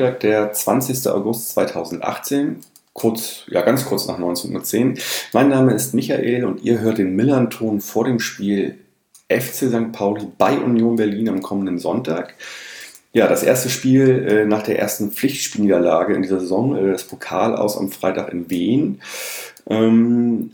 Montag, der 20. August 2018, kurz, ja ganz kurz nach 19.10 Uhr. Mein Name ist Michael und ihr hört den Millern-Ton vor dem Spiel FC St. Pauli bei Union Berlin am kommenden Sonntag. Ja, das erste Spiel äh, nach der ersten Pflichtspielniederlage in dieser Saison, äh, das Pokal aus am Freitag in Wien. Ähm,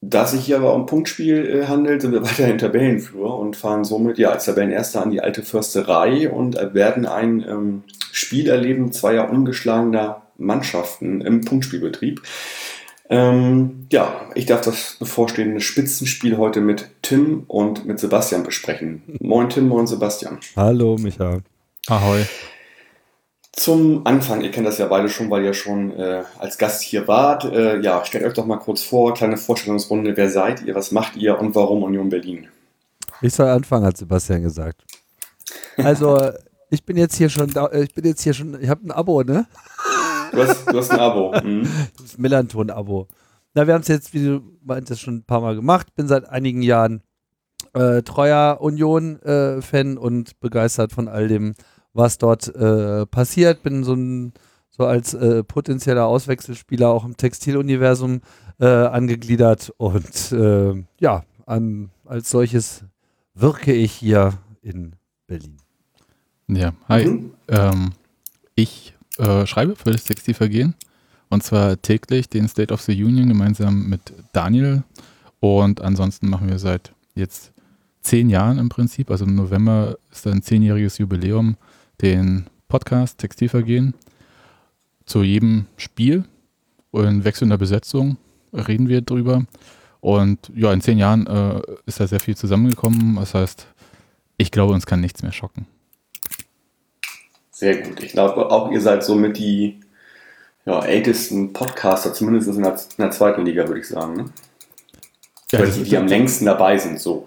da sich hier aber um Punktspiel äh, handelt, sind wir weiterhin Tabellenführer und fahren somit ja als Tabellenerster an die alte Försterei und werden ein ähm, Spiel erleben zweier ungeschlagener Mannschaften im Punktspielbetrieb. Ähm, ja, ich darf das bevorstehende Spitzenspiel heute mit Tim und mit Sebastian besprechen. Moin Tim, moin Sebastian. Hallo Micha. Ahoi. Zum Anfang, ihr kennt das ja beide schon, weil ihr schon äh, als Gast hier wart. Äh, ja, stellt euch doch mal kurz vor, kleine Vorstellungsrunde. Wer seid ihr, was macht ihr und warum Union Berlin? Ich soll anfangen, hat Sebastian gesagt. Also, ich bin jetzt hier schon, da, ich bin jetzt hier schon, ich habe ein Abo, ne? Du hast, du hast ein Abo. Mhm. Das Millanton-Abo. Na, wir haben es jetzt, wie du meintest, schon ein paar Mal gemacht. Bin seit einigen Jahren äh, treuer Union-Fan äh, und begeistert von all dem, was dort äh, passiert. Bin so, ein, so als äh, potenzieller Auswechselspieler auch im Textiluniversum äh, angegliedert und äh, ja, an, als solches wirke ich hier in Berlin. Ja, hi. Mhm. Ähm, ich äh, schreibe für das Textilvergehen und zwar täglich den State of the Union gemeinsam mit Daniel und ansonsten machen wir seit jetzt zehn Jahren im Prinzip, also im November ist ein zehnjähriges Jubiläum, den Podcast Textilvergehen. Zu jedem Spiel in wechselnder Besetzung reden wir drüber. Und ja, in zehn Jahren äh, ist da sehr viel zusammengekommen. Das heißt, ich glaube, uns kann nichts mehr schocken. Sehr gut. Ich glaube auch, ihr seid somit die ja, ältesten Podcaster, zumindest in der, in der zweiten Liga, würde ich sagen. Ne? Ja, die, die am längsten dabei sind, so.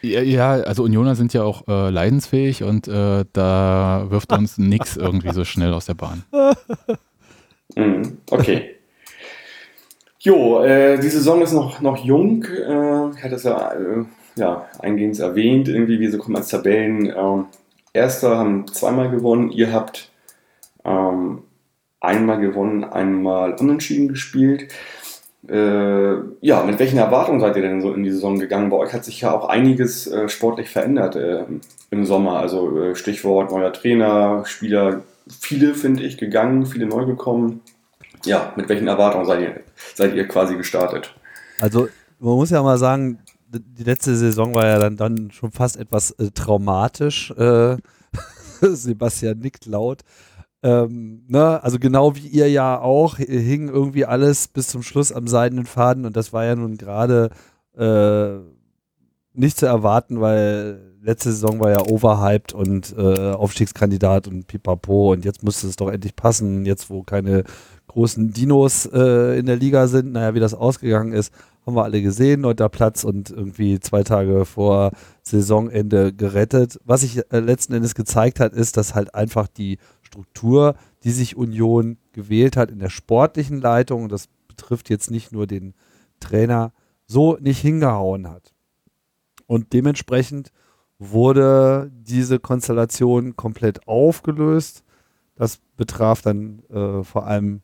Ja, also Unioner sind ja auch äh, leidensfähig und äh, da wirft uns nichts irgendwie so schnell aus der Bahn. Mhm, okay. Jo, äh, die Saison ist noch, noch jung. Äh, ich hatte es ja, äh, ja eingehend erwähnt. Irgendwie, wir kommen als Tabellen. Ähm, Erster haben zweimal gewonnen. Ihr habt ähm, einmal gewonnen, einmal unentschieden gespielt. Äh, ja, mit welchen Erwartungen seid ihr denn so in die Saison gegangen? Bei euch hat sich ja auch einiges äh, sportlich verändert äh, im Sommer. Also äh, Stichwort neuer Trainer, Spieler, viele finde ich gegangen, viele neu gekommen. Ja, mit welchen Erwartungen seid ihr, seid ihr quasi gestartet? Also man muss ja mal sagen, die letzte Saison war ja dann, dann schon fast etwas äh, traumatisch. Äh, Sebastian nickt laut. Ähm, ne, also genau wie ihr ja auch, hing irgendwie alles bis zum Schluss am seidenen Faden und das war ja nun gerade äh, nicht zu erwarten, weil letzte Saison war ja overhyped und äh, Aufstiegskandidat und pipapo und jetzt musste es doch endlich passen, jetzt wo keine großen Dinos äh, in der Liga sind, naja, wie das ausgegangen ist, haben wir alle gesehen, neunter Platz und irgendwie zwei Tage vor Saisonende gerettet. Was sich äh, letzten Endes gezeigt hat, ist, dass halt einfach die Struktur, die sich Union gewählt hat in der sportlichen Leitung, und das betrifft jetzt nicht nur den Trainer, so nicht hingehauen hat. Und dementsprechend wurde diese Konstellation komplett aufgelöst. Das betraf dann äh, vor allem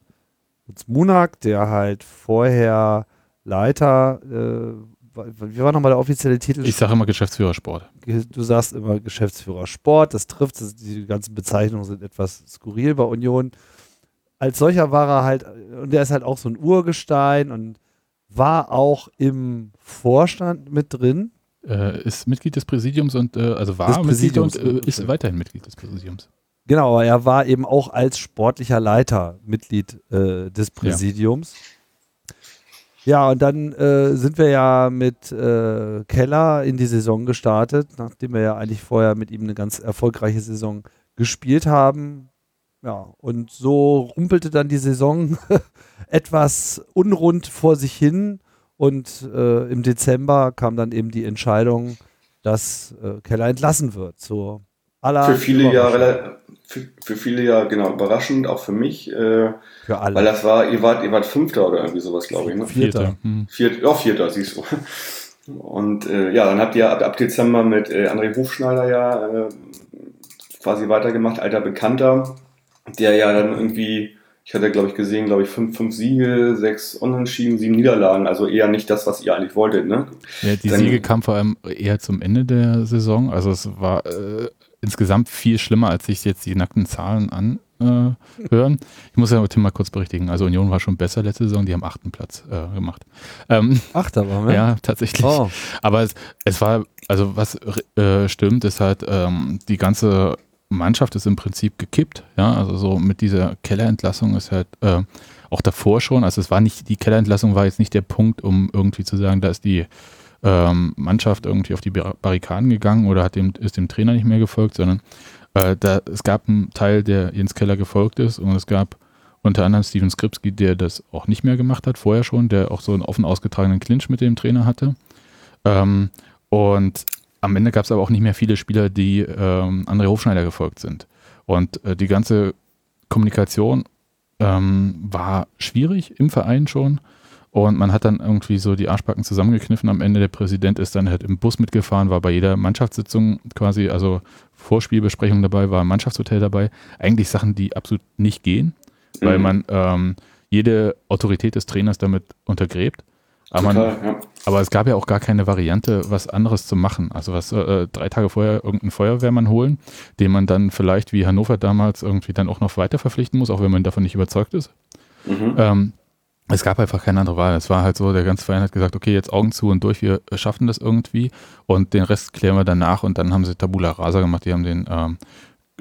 Munak, der halt vorher Leiter äh, wie war nochmal der offizielle Titel? Ich sage immer Geschäftsführer Sport. Du sagst immer Geschäftsführer Sport, das trifft, das, die ganzen Bezeichnungen sind etwas skurril bei Union. Als solcher war er halt, und der ist halt auch so ein Urgestein und war auch im Vorstand mit drin. Äh, ist Mitglied des Präsidiums und, äh, also war Mitglied und äh, ist weiterhin Mitglied des Präsidiums. Genau, aber er war eben auch als sportlicher Leiter Mitglied äh, des Präsidiums. Ja. Ja, und dann äh, sind wir ja mit äh, Keller in die Saison gestartet, nachdem wir ja eigentlich vorher mit ihm eine ganz erfolgreiche Saison gespielt haben. Ja, und so rumpelte dann die Saison etwas unrund vor sich hin. Und äh, im Dezember kam dann eben die Entscheidung, dass äh, Keller entlassen wird. So für viele, ja, für, für viele ja genau überraschend, auch für mich. Äh, Für alle. weil das war, ihr wart, ihr wart Fünfter oder irgendwie sowas, glaube ich. Ne? Vierter. Hm. Viert, ja, Vierter, siehst du. Und äh, ja, dann habt ihr ab, ab Dezember mit äh, André Hofschneider ja äh, quasi weitergemacht, alter Bekannter, der ja dann irgendwie, ich hatte glaube ich gesehen, glaube ich, fünf, fünf Siege, sechs Unentschieden, sieben Niederlagen, also eher nicht das, was ihr eigentlich wolltet, ne? Ja, die Dann- Siege kamen vor allem eher zum Ende der Saison. Also es war äh, insgesamt viel schlimmer, als sich jetzt die nackten Zahlen anhören. Äh, ich muss ja Tim mal kurz berichtigen. Also Union war schon besser letzte Saison, die haben achten Platz äh, gemacht. Ähm, Achter waren wir? ja, tatsächlich. Oh, Aber es, es war, also was äh, stimmt, ist halt, ähm, die ganze Mannschaft ist im Prinzip gekippt. Ja, also so mit dieser Kellerentlassung ist halt äh, auch davor schon, also es war nicht, die Kellerentlassung war jetzt nicht der Punkt, um irgendwie zu sagen, da ist die ähm, Mannschaft irgendwie auf die Bar- Barrikaden gegangen oder hat dem, ist dem Trainer nicht mehr gefolgt, sondern äh, da, es gab einen Teil, der Jens Keller gefolgt ist und es gab unter anderem Steven Skripski, der das auch nicht mehr gemacht hat, vorher schon, der auch so einen offen ausgetragenen Clinch mit dem Trainer hatte. Ähm, und am Ende gab es aber auch nicht mehr viele Spieler, die ähm, André Hofschneider gefolgt sind. Und äh, die ganze Kommunikation ähm, war schwierig im Verein schon. Und man hat dann irgendwie so die Arschbacken zusammengekniffen. Am Ende der Präsident ist dann halt im Bus mitgefahren, war bei jeder Mannschaftssitzung quasi, also Vorspielbesprechung dabei, war im Mannschaftshotel dabei. Eigentlich Sachen, die absolut nicht gehen, weil Mhm. man ähm, jede Autorität des Trainers damit untergräbt. Aber, man, Total, ja. aber es gab ja auch gar keine Variante, was anderes zu machen. Also was äh, drei Tage vorher irgendeinen Feuerwehrmann holen, den man dann vielleicht wie Hannover damals irgendwie dann auch noch weiter verpflichten muss, auch wenn man davon nicht überzeugt ist. Mhm. Ähm, es gab einfach keine andere Wahl. Es war halt so, der ganze Verein hat gesagt, okay, jetzt Augen zu und durch, wir schaffen das irgendwie und den Rest klären wir danach und dann haben sie Tabula Rasa gemacht. Die haben den ähm,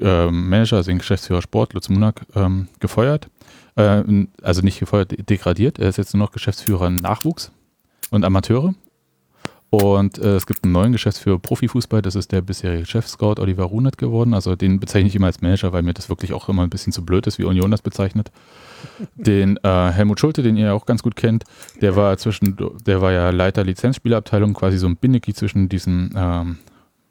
ähm, Manager, also den Geschäftsführer Sport, Lutz Munak, ähm, gefeuert. Äh, also nicht gefeuert, degradiert. Er ist jetzt nur noch Geschäftsführer Nachwuchs und Amateure. Und äh, es gibt einen neuen Geschäftsführer Profifußball, das ist der bisherige Chef-Scout Oliver Runert geworden. Also den bezeichne ich immer als Manager, weil mir das wirklich auch immer ein bisschen zu blöd ist, wie Union das bezeichnet. Den äh, Helmut Schulte, den ihr auch ganz gut kennt, der war zwischen, der war ja Leiter Lizenzspielerabteilung, quasi so ein Bindeglied zwischen diesem ähm,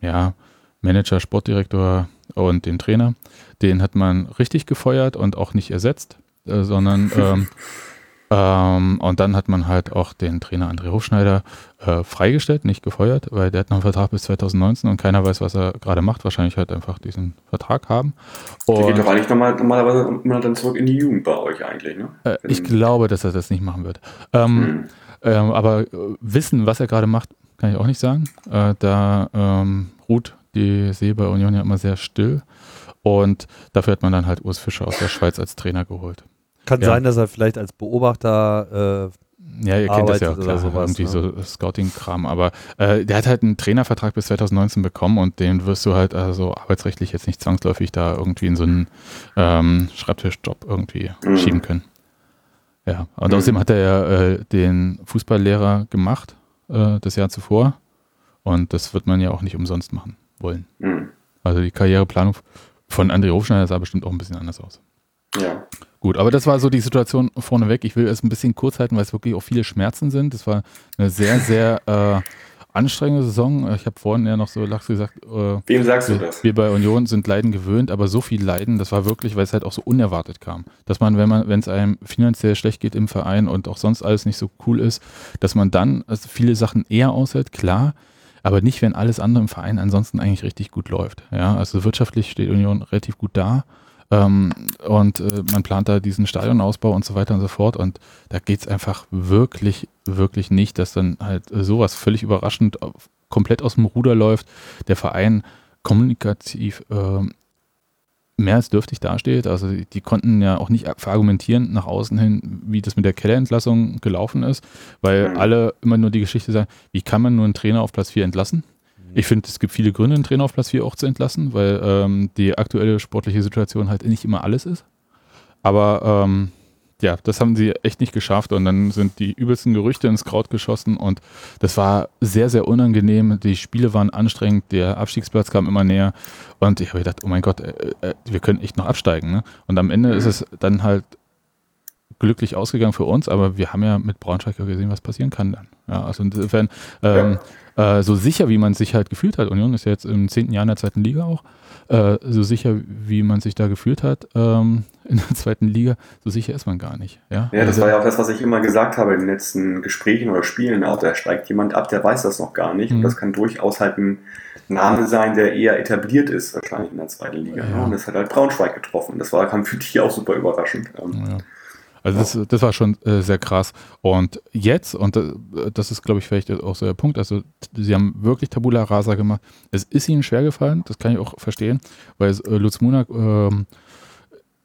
ja, Manager, Sportdirektor und dem Trainer. Den hat man richtig gefeuert und auch nicht ersetzt, äh, sondern ähm, ähm, und dann hat man halt auch den Trainer André Hofschneider äh, freigestellt, nicht gefeuert, weil der hat noch einen Vertrag bis 2019 und keiner weiß, was er gerade macht. Wahrscheinlich halt einfach diesen Vertrag haben. Der geht Und doch eigentlich normal, normalerweise immer dann zurück in die Jugend bei euch eigentlich, ne? äh, ich glaube, dass er das nicht machen wird. Ähm, Mhm. ähm, aber äh, wissen, was er gerade macht, kann ich auch nicht sagen. Äh, da ähm, ruht die See bei Union ja immer sehr still. Und dafür hat man dann halt Urs Fischer aus der Schweiz als Trainer geholt. Kann Ja. sein, dass er vielleicht als Beobachter äh, Ja, ihr kennt das ja arbeitet klar, oder sowas, irgendwie ne? so Scouting-Kram. Aber äh, der hat halt einen Trainervertrag bis 2019 bekommen und den wirst du halt also arbeitsrechtlich jetzt nicht zwangsläufig da irgendwie in so einen ähm, Schreibtischjob irgendwie Mhm. schieben können. Ja, und Mhm. außerdem hat er ja äh, den Fußballlehrer gemacht äh, das Jahr zuvor und das wird man ja auch nicht umsonst machen wollen. Mhm. Also die Karriereplanung von André Hofschneider sah bestimmt auch ein bisschen anders aus. Ja. Gut, aber das war so die Situation vorneweg. Ich will es ein bisschen kurz halten, weil es wirklich auch viele Schmerzen sind. Das war eine sehr, sehr äh, anstrengende Saison. Ich habe vorhin ja noch so Lachs gesagt, äh, Wem sagst du wir, das? wir bei Union sind Leiden gewöhnt, aber so viel Leiden, das war wirklich, weil es halt auch so unerwartet kam. Dass man, wenn man, wenn es einem finanziell schlecht geht im Verein und auch sonst alles nicht so cool ist, dass man dann also viele Sachen eher aushält, klar, aber nicht, wenn alles andere im Verein ansonsten eigentlich richtig gut läuft. Ja, also wirtschaftlich steht Union relativ gut da. Ähm, und äh, man plant da diesen Stadionausbau und so weiter und so fort. Und da geht es einfach wirklich, wirklich nicht, dass dann halt äh, sowas völlig überraschend auf, komplett aus dem Ruder läuft. Der Verein kommunikativ ähm, mehr als dürftig dasteht. Also die, die konnten ja auch nicht verargumentieren nach außen hin, wie das mit der Kellerentlassung gelaufen ist, weil Mhm. alle immer nur die Geschichte sagen, wie kann man nur einen Trainer auf Platz 4 entlassen? Ich finde, es gibt viele Gründe, einen Trainer auf Platz 4 auch zu entlassen, weil ähm, die aktuelle sportliche Situation halt nicht immer alles ist. Aber ähm, ja, das haben sie echt nicht geschafft und dann sind die übelsten Gerüchte ins Kraut geschossen und das war sehr, sehr unangenehm. Die Spiele waren anstrengend, der Abstiegsplatz kam immer näher und ich habe gedacht, oh mein Gott, äh, äh, wir können echt noch absteigen. Ne? Und am Ende ist es dann halt glücklich ausgegangen für uns, aber wir haben ja mit Braunschweig gesehen, was passieren kann dann. Ja, also insofern, ähm, äh, so sicher, wie man sich halt gefühlt hat, Union ist ja jetzt im zehnten Jahr in der zweiten Liga auch, äh, so sicher, wie man sich da gefühlt hat ähm, in der zweiten Liga, so sicher ist man gar nicht. Ja, ja das also, war ja auch das, was ich immer gesagt habe in den letzten Gesprächen oder Spielen. Auch da steigt jemand ab, der weiß das noch gar nicht. Mhm. Und das kann durchaus halt ein Name sein, der eher etabliert ist, wahrscheinlich in der zweiten Liga. Ja. Und das hat halt Braunschweig getroffen. Das war, kam für dich auch super überraschend. Ähm, ja. Also das, das war schon äh, sehr krass. Und jetzt, und äh, das ist, glaube ich, vielleicht auch so der Punkt, also sie haben wirklich Tabula Rasa gemacht. Es ist ihnen schwer gefallen, das kann ich auch verstehen, weil äh, Lutz Munak ähm,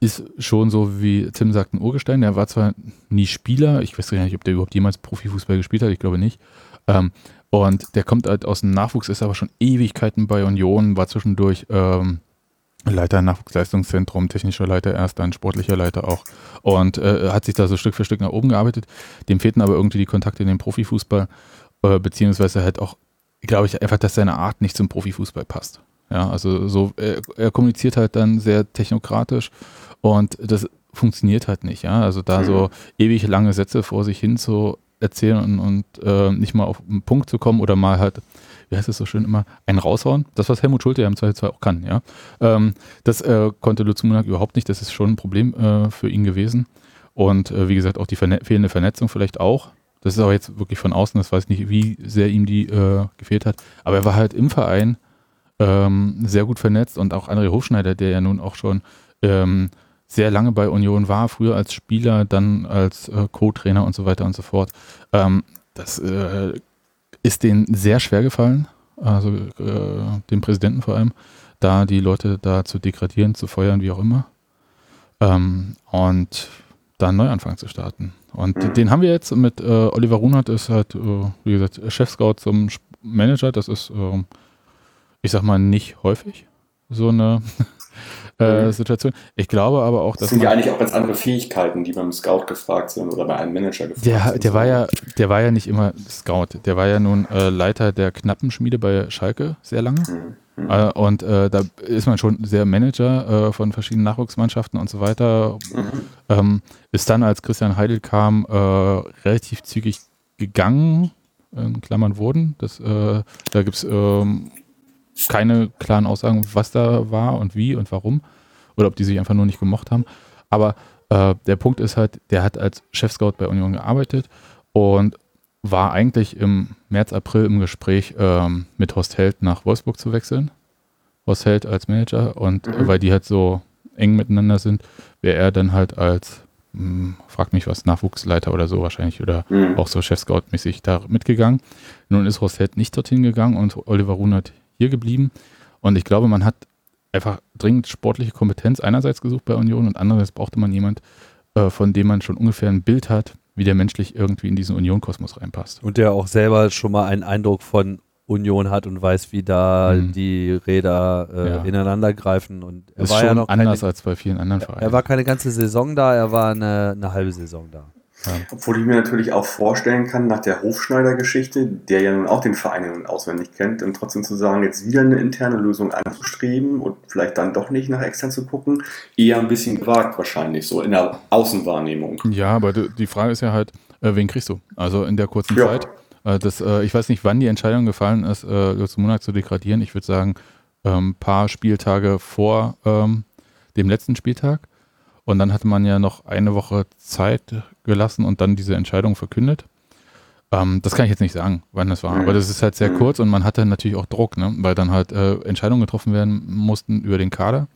ist schon so, wie Tim sagt, ein Urgestein. Der war zwar nie Spieler, ich weiß gar nicht, ob der überhaupt jemals Profifußball gespielt hat, ich glaube nicht. Ähm, und der kommt halt aus dem Nachwuchs, ist aber schon Ewigkeiten bei Union, war zwischendurch ähm, Leiter Nachwuchsleistungszentrum, technischer Leiter erst, dann sportlicher Leiter auch. Und äh, hat sich da so Stück für Stück nach oben gearbeitet. Dem fehlten aber irgendwie die Kontakte in den Profifußball, äh, beziehungsweise halt auch, glaube ich, einfach, dass seine Art nicht zum Profifußball passt. Ja, also so, er, er kommuniziert halt dann sehr technokratisch und das funktioniert halt nicht, ja. Also da mhm. so ewig lange Sätze vor sich hin zu erzählen und, und äh, nicht mal auf einen Punkt zu kommen oder mal halt wie heißt es so schön immer, einen raushauen. Das, was Helmut Schulte ja im Zweifelsfall auch kann, ja. Ähm, das äh, konnte Lutz Munak überhaupt nicht. Das ist schon ein Problem äh, für ihn gewesen. Und äh, wie gesagt, auch die verne fehlende Vernetzung vielleicht auch. Das ist aber jetzt wirklich von außen, das weiß ich nicht, wie sehr ihm die äh, gefehlt hat. Aber er war halt im Verein ähm, sehr gut vernetzt und auch André Hofschneider, der ja nun auch schon ähm, sehr lange bei Union war, früher als Spieler, dann als äh, Co-Trainer und so weiter und so fort. Ähm, das äh, ist denen sehr schwer gefallen, also äh, dem Präsidenten vor allem, da die Leute da zu degradieren, zu feuern, wie auch immer. Ähm, und da einen Neuanfang zu starten. Und mhm. den haben wir jetzt mit äh, Oliver Runert, ist halt, äh, wie gesagt, Chef-Scout zum Manager. Das ist, ähm, ich sag mal, nicht häufig so eine äh, mhm. Situation. Ich glaube aber auch, dass. Das sind ja eigentlich auch ganz andere Fähigkeiten, die beim Scout gefragt sind oder bei einem Manager gefragt der, sind. Der war, ja, der war ja nicht immer Scout. Der war ja nun äh, Leiter der Knappenschmiede bei Schalke sehr lange. Mhm. mhm. Äh, und äh, da ist man schon sehr Manager äh, von verschiedenen Nachwuchsmannschaften und so weiter. Mhm. Ähm, ist dann, als Christian Heidel kam, äh, relativ zügig gegangen, in Klammern wurden. Das, da gibt es ähm, keine klaren Aussagen, was da war und wie und warum. Oder ob die sich einfach nur nicht gemocht haben. Aber äh, der Punkt ist halt, der hat als Chef-Scout bei Union gearbeitet und war eigentlich im März, April im Gespräch ähm, mit Horst Held nach Wolfsburg zu wechseln. Horst Held als Manager und mhm. weil die halt so eng miteinander sind, wäre er dann halt als, mh, hm, frag mich was, Nachwuchsleiter oder so wahrscheinlich oder mhm. auch so Chef-Scout-mäßig da mitgegangen. Nun ist Horst Held nicht dorthin gegangen und Oliver Runert hier geblieben. Und ich glaube, man hat einfach dringend sportliche Kompetenz einerseits gesucht bei Union und andererseits brauchte man jemand, äh, von dem man schon ungefähr ein Bild hat, wie der menschlich irgendwie in diesen Union-Kosmos reinpasst. Und der auch selber schon mal einen Eindruck von Union hat und weiß, wie da mhm. die Räder äh, ja. ineinander greifen. Und er ist war ja noch anders keine, als bei vielen anderen Vereinen. Er war keine ganze Saison da, er war eine, eine halbe Saison da. Ja. Obwohl ich mir natürlich auch vorstellen kann, nach der Hofschneider-Geschichte, der ja nun auch den Verein auswendig kennt, und trotzdem zu sagen, jetzt wieder eine interne Lösung anzustreben und vielleicht dann doch nicht nach extern zu gucken, eher ein bisschen gewagt wahrscheinlich, so in der Außenwahrnehmung. Ja, aber die Frage ist ja halt, äh, wen kriegst du? Also in der kurzen ja. Zeit. Äh, das, äh, ich weiß nicht, wann die Entscheidung gefallen ist, Lutz Monat zu degradieren. Ich würde sagen, ein ähm, paar Spieltage vor ähm, dem letzten Spieltag. Und dann hatte man ja noch eine Woche Zeit gelassen und dann diese Entscheidung verkündet. Ähm, das kann ich jetzt nicht sagen, wann das war, aber das ist halt sehr kurz und man hatte natürlich auch Druck, ne? weil dann halt äh, Entscheidungen getroffen werden mussten über den Kader,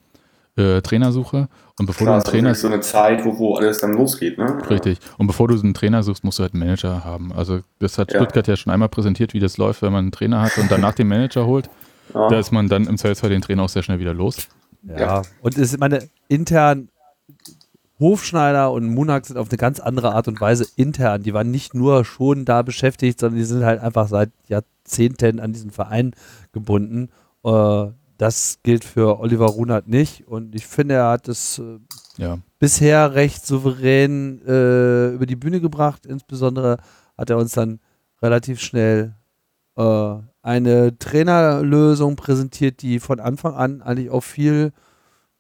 äh, Trainersuche und bevor Klar, du einen Trainer so eine Zeit, wo, wo alles dann losgeht, ne? Richtig. Und bevor du einen Trainer suchst, musst du halt einen Manager haben. Also das hat ja. Stuttgart ja schon einmal präsentiert, wie das läuft, wenn man einen Trainer hat und danach den Manager holt. Ja. Da ist man dann im Zweifelsfall den Trainer auch sehr schnell wieder los. Ja, ja. und es ist meine intern Hofschneider und Munak sind auf eine ganz andere Art und Weise intern. Die waren nicht nur schon da beschäftigt, sondern die sind halt einfach seit Jahrzehnten an diesen Verein gebunden. Äh, das gilt für Oliver Runert nicht. Und ich finde, er hat es äh, ja. bisher recht souverän äh, über die Bühne gebracht. Insbesondere hat er uns dann relativ schnell äh, eine Trainerlösung präsentiert, die von Anfang an eigentlich auf viel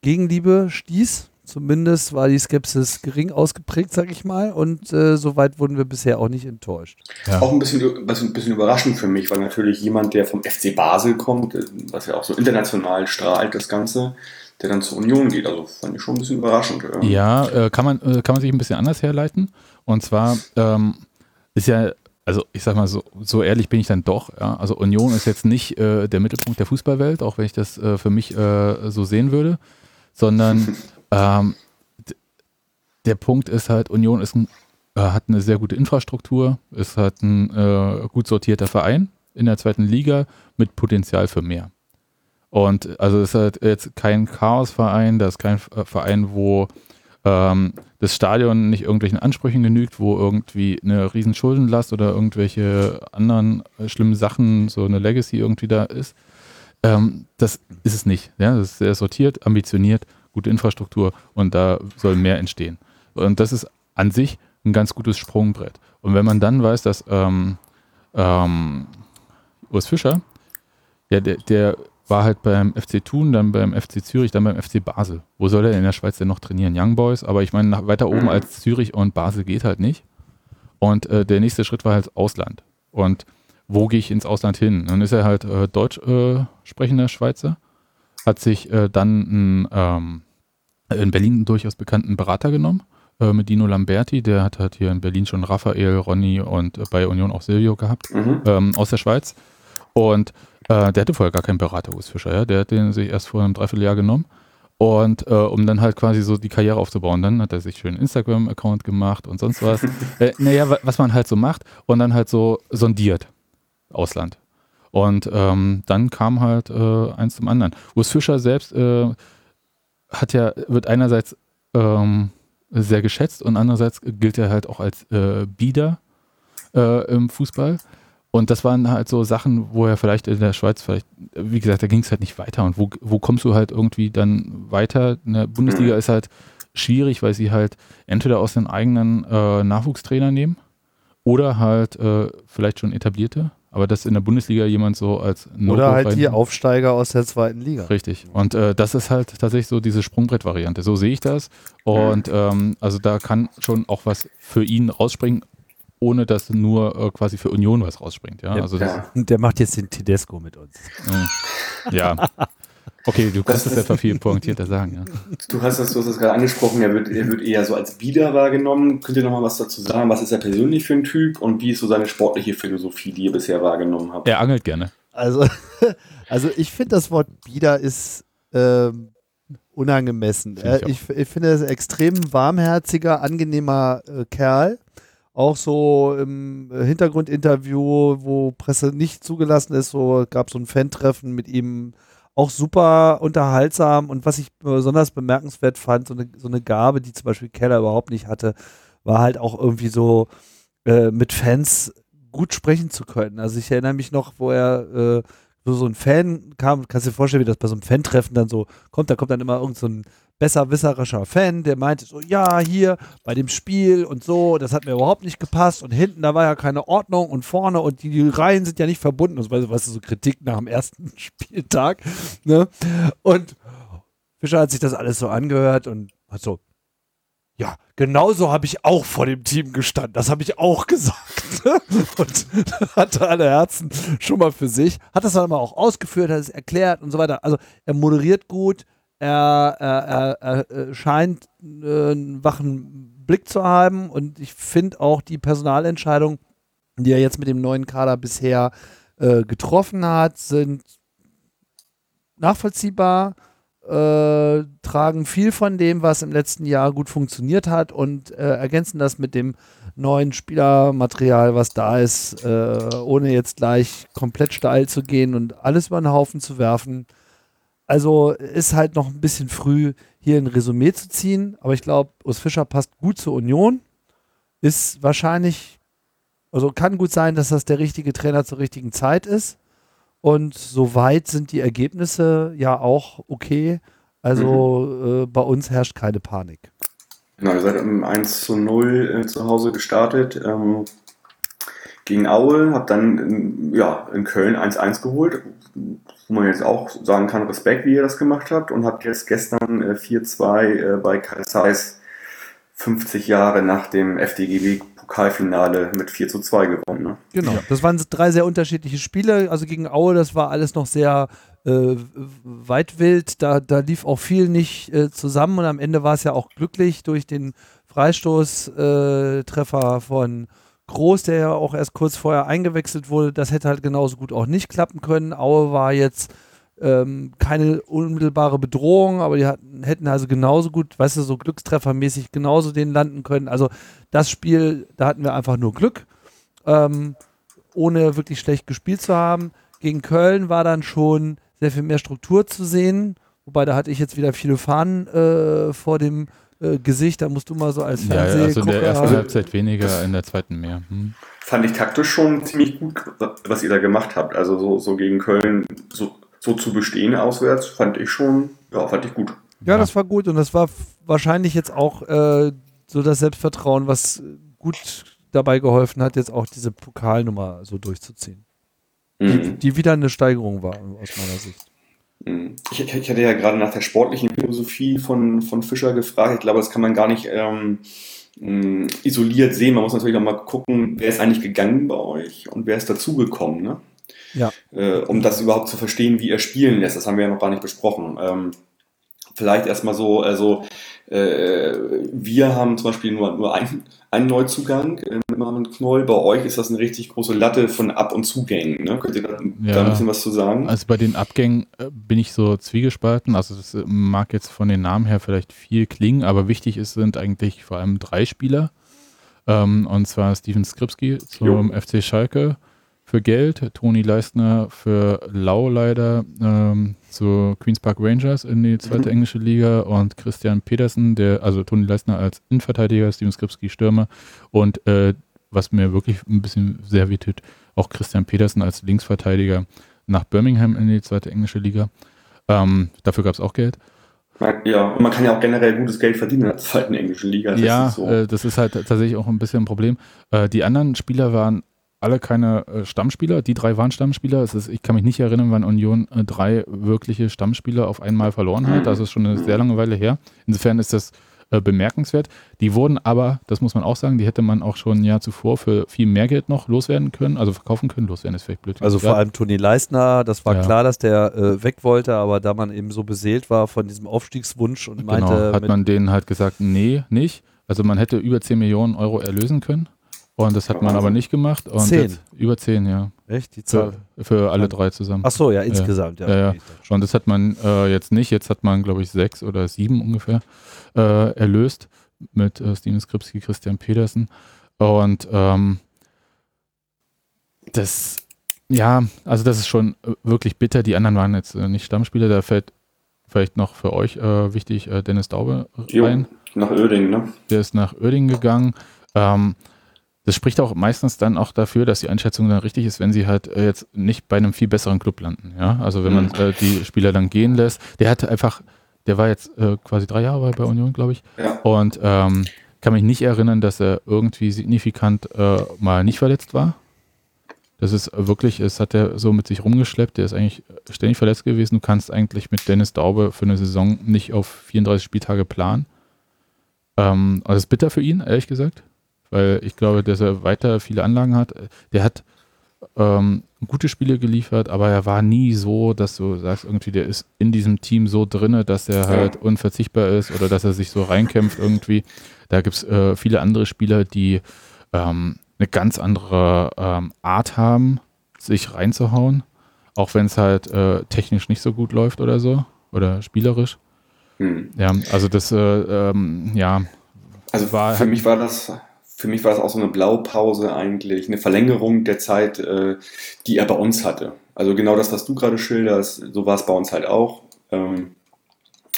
Gegenliebe stieß Zumindest war die Skepsis gering ausgeprägt, sag ich mal. Und äh, soweit wurden wir bisher auch nicht enttäuscht. Ja. Auch ein bisschen, was ein bisschen überraschend für mich, weil natürlich jemand, der vom FC Basel kommt, äh, was ja auch so international strahlt, das Ganze, der dann zur Union geht. Also fand ich schon ein bisschen überraschend. Ja, äh, kann, man, äh, kann man sich ein bisschen anders herleiten. Und zwar ähm, ist ja also ich sag mal so, so ehrlich bin ich dann doch. Ja? Also Union ist jetzt nicht äh, der Mittelpunkt der Fußballwelt, auch wenn ich das äh, für mich äh, so sehen würde, sondern ähm, der Punkt ist halt, Union ist ein, äh, hat eine sehr gute Infrastruktur, ist halt ein äh, gut sortierter Verein in der zweiten Liga mit Potenzial für mehr. Und also ist halt jetzt kein Chaosverein, das ist kein äh, Verein, wo ähm, das Stadion nicht irgendwelchen Ansprüchen genügt, wo irgendwie eine riesen Schuldenlast oder irgendwelche anderen äh, schlimmen Sachen, so eine Legacy irgendwie da ist. Ähm, das ist es nicht. Ja? Das ist sehr sortiert, ambitioniert, gute Infrastruktur und da soll mehr entstehen. Und das ist an sich ein ganz gutes Sprungbrett. Und wenn man dann weiß, dass ähm, ähm, Urs Fischer, ja, der, der war halt beim FC Thun, dann beim FC Zürich, dann beim FC Basel. Wo soll er in der Schweiz denn noch trainieren? Young Boys, aber ich meine, weiter oben mhm. als Zürich und Basel geht halt nicht. Und äh, der nächste Schritt war halt Ausland. Und wo gehe ich ins Ausland hin? Dann ist er halt äh, deutsch äh, sprechender Schweizer, hat sich äh, dann ähm, in Berlin einen durchaus bekannten Berater genommen, äh, mit Dino Lamberti, der hat halt hier in Berlin schon Raphael, Ronny und äh, bei Union auch Silvio gehabt, mhm. ähm, aus der Schweiz. Und äh, der hatte vorher gar keinen Berater, Urs Fischer, ja. Der hat den sich erst vor einem Dreivierteljahr genommen. Und äh, um dann halt quasi so die Karriere aufzubauen, dann hat er sich schön einen Instagram-Account gemacht und sonst was. äh, naja, was man halt so macht und dann halt so sondiert. Ausland. Und ähm, dann kam halt äh, eins zum anderen. Urs Fischer selbst hat ja, wird einerseits ähm, sehr geschätzt und andererseits gilt er halt auch als äh, Bieder äh, im Fußball. Und das waren halt so Sachen, wo er vielleicht in der Schweiz vielleicht, wie gesagt, da ging es halt nicht weiter. Und wo, wo kommst du halt irgendwie dann weiter? In der Bundesliga mhm. ist halt schwierig, weil sie halt entweder aus den eigenen äh, Nachwuchstrainer nehmen oder halt äh, vielleicht schon etablierte. Aber dass in der Bundesliga jemand so als no Oder halt die Aufsteiger aus der zweiten Liga. Richtig. Und äh, das ist halt tatsächlich so diese Sprungbrett-Variante. So sehe ich das. Und ähm, also da kann schon auch was für ihn rausspringen, ohne dass nur äh, quasi für Union was rausspringt. Ja? Also der, der macht jetzt den Tedesco mit uns. Ja. Okay, du kannst es etwa viel pointierter sagen, ja. Du hast das, du hast das gerade angesprochen, er wird, er wird eher so als Bieder wahrgenommen. Könnt ihr noch mal was dazu sagen? Was ist er persönlich für ein Typ und wie ist so seine sportliche Philosophie, die ihr bisher wahrgenommen habt? Er angelt gerne. Also, also ich finde das Wort Bieder ist ähm, unangemessen. Find ich, ich, ich, finde er ist ein extrem warmherziger, angenehmer äh, Kerl. Auch so im Hintergrundinterview, wo Presse nicht zugelassen ist, so gab es so ein Fan-Treffen mit ihm auch super unterhaltsam und was ich besonders bemerkenswert fand, so eine, so eine Gabe, die zum Beispiel Keller überhaupt nicht hatte, war halt auch irgendwie so äh, mit Fans gut sprechen zu können. Also ich erinnere mich noch, wo er äh, so, so ein Fan kam, kannst du dir vorstellen, wie das bei so einem Fan-Treffen dann so kommt, da kommt dann immer irgend so ein besserwisserischer Fan, der meinte so, ja, hier bei dem Spiel und so, das hat mir überhaupt nicht gepasst und hinten, da war ja keine Ordnung und vorne und die, die Reihen sind ja nicht verbunden. Also, weißt du, so Kritik nach dem ersten Spieltag. Ne? Und Fischer hat sich das alles so angehört und hat so, ja, genauso habe ich auch vor dem Team gestanden. Das habe ich auch gesagt. und hatte alle Herzen schon mal für sich. Hat das dann aber auch ausgeführt, hat es erklärt und so weiter. Also er moderiert gut, er, er, er, er scheint äh, einen wachen Blick zu haben und ich finde auch die Personalentscheidungen, die er jetzt mit dem neuen Kader bisher äh, getroffen hat, sind nachvollziehbar, äh, tragen viel von dem, was im letzten Jahr gut funktioniert hat und äh, ergänzen das mit dem neuen Spielermaterial, was da ist, äh, ohne jetzt gleich komplett steil zu gehen und alles über den Haufen zu werfen. Also ist halt noch ein bisschen früh, hier ein Resümee zu ziehen. Aber ich glaube, Urs Fischer passt gut zur Union. Ist wahrscheinlich, also kann gut sein, dass das der richtige Trainer zur richtigen Zeit ist. Und soweit sind die Ergebnisse ja auch okay. Also mhm. äh, bei uns herrscht keine Panik. Genau, ihr seid um 1 zu 0 äh, zu Hause gestartet. Ähm, gegen Aue, habe dann in, ja, in Köln 1-1 geholt, wo man jetzt auch sagen kann, Respekt, wie ihr das gemacht habt und habt jetzt gestern äh, 4-2 äh, bei Karl Zeiss 50 Jahre nach dem FDGB Pokalfinale mit 4 zu 2 gewonnen. Ne? Genau, das waren drei sehr unterschiedliche Spiele. Also gegen Aue, das war alles noch sehr äh, weitwild. Da, da lief auch viel nicht äh, zusammen und am Ende war es ja auch glücklich durch den Freistoßtreffer von Groß, der ja auch erst kurz vorher eingewechselt wurde. Das hätte halt genauso gut auch nicht klappen können. Aue war jetzt ähm, keine unmittelbare Bedrohung, aber die hatten, hätten also genauso gut, weißt du, so glückstreffermäßig genauso den landen können. Also das Spiel, da hatten wir einfach nur Glück, ähm, ohne wirklich schlecht gespielt zu haben. Gegen Köln war dann schon sehr viel mehr Struktur zu sehen, wobei da hatte ich jetzt wieder viele Fahnen äh, vor dem äh, Gesicht, da musst du mal so als Fernseh ja, also in der ersten Halbzeit weniger, in der zweiten mehr. Hm. Fand ich taktisch schon ziemlich gut, was ihr da gemacht habt. Also so, so gegen Köln so, so zu bestehen auswärts, fand ich schon, ja, fand ich gut. Ja, das war gut und das war wahrscheinlich jetzt auch äh, so das Selbstvertrauen, was gut dabei geholfen hat, jetzt auch diese Pokalnummer so durchzuziehen. Mhm. Die, die wieder eine Steigerung war, aus meiner Sicht. Mhm. Ich, ich, hatte ja gerade nach der sportlichen Philosophie von, von Fischer gefragt. Ich glaube, das kann man gar nicht ähm, mm, isoliert sehen. Man muss natürlich auch mal gucken, wer ist eigentlich gegangen bei euch und wer ist dazugekommen. Ne? Ja. Äh, um das überhaupt zu verstehen, wie er spielen lässt. Das haben wir ja noch gar nicht besprochen. Ähm, vielleicht erstmal so, also äh, wir haben zum Beispiel nur, nur einen, einen Neuzugang äh, mit Marvin Knoll. Bei euch ist das eine richtig große Latte von Ab- und Zugängen. Ne? Könnt ihr da, ja, da, ein bisschen was zu sagen? Also bei den Abgängen äh, bin ich so zwiegespalten. Also das äh, mag jetzt von den Namen her vielleicht viel klingen, aber wichtig ist, sind eigentlich vor allem drei Spieler. Ähm, und zwar Steven Skripski zum jo. FC Schalke für Geld, Toni Leistner für Lau leider ähm, zu Queens Park Rangers in die zweite mhm. englische Liga und Christian Petersen, der, also Toni Leistner als Innenverteidiger, Steven Skripski Stürmer und äh, was mir wirklich ein bisschen sehr wehtut, auch Christian Petersen als Linksverteidiger nach Birmingham in die zweite englische Liga. Ähm, dafür gab es auch Geld. Ja, und man kann ja auch generell gutes Geld verdienen in der zweiten englischen Liga. Das ja, ist so. äh, das ist halt tatsächlich auch ein bisschen ein Problem. Äh, die anderen Spieler waren alle keine äh, Stammspieler. Die drei waren Stammspieler. Ist, ich kann mich nicht erinnern, wann Union äh, drei wirkliche Stammspieler auf einmal verloren hat. Das ist schon eine sehr lange Weile her. Insofern ist das äh, bemerkenswert. Die wurden aber, das muss man auch sagen, die hätte man auch schon ein Jahr zuvor für viel mehr Geld noch loswerden können, also verkaufen können. Loswerden ist vielleicht blöd. Also vor allem Toni Leistner, das war ja. klar, dass der äh, weg wollte, aber da man eben so beseelt war von diesem Aufstiegswunsch und genau, meinte. Hat man denen halt gesagt, nee, nicht. Also man hätte über 10 Millionen Euro erlösen können. Und das hat man aber nicht gemacht. Und zehn. über zehn, ja. Echt? Die Zahl? Für, für alle drei zusammen. Ach so, ja, insgesamt. Ja, ja. ja, ja. Und das hat man äh, jetzt nicht. Jetzt hat man, glaube ich, sechs oder sieben ungefähr äh, erlöst mit äh, Steven Skripski, Christian Petersen. Und ähm, das, ja, also das ist schon äh, wirklich bitter. Die anderen waren jetzt äh, nicht Stammspieler. Da fällt vielleicht noch für euch äh, wichtig Dennis Daube rein. Jo, nach Oerding, ne? Der ist nach Oerding gegangen. Ähm, das spricht auch meistens dann auch dafür, dass die Einschätzung dann richtig ist, wenn sie halt äh, jetzt nicht bei einem viel besseren Club landen. Ja, also wenn man mhm. äh, die Spieler dann gehen lässt. Der hatte einfach, der war jetzt äh, quasi drei Jahre bei Union, glaube ich. Ja. Und ähm, kann mich nicht erinnern, dass er irgendwie signifikant äh, mal nicht verletzt war. Das ist wirklich, es hat er so mit sich rumgeschleppt. Der ist eigentlich ständig verletzt gewesen. Du kannst eigentlich mit Dennis Daube für eine Saison nicht auf 34 Spieltage planen. Ähm, also das ist bitter für ihn, ehrlich gesagt weil ich glaube, dass er weiter viele Anlagen hat. Der hat ähm, gute Spiele geliefert, aber er war nie so, dass du sagst, irgendwie, der ist in diesem Team so drinne, dass er halt unverzichtbar ist oder dass er sich so reinkämpft irgendwie. Da gibt es äh, viele andere Spieler, die ähm, eine ganz andere ähm, Art haben, sich reinzuhauen, auch wenn es halt äh, technisch nicht so gut läuft oder so oder spielerisch. Hm. Ja, also das, äh, ähm, ja. Also war, für mich war das für mich war es auch so eine Blaupause eigentlich, eine Verlängerung der Zeit, äh, die er bei uns hatte. Also genau das, was du gerade schilderst, so war es bei uns halt auch. Ähm,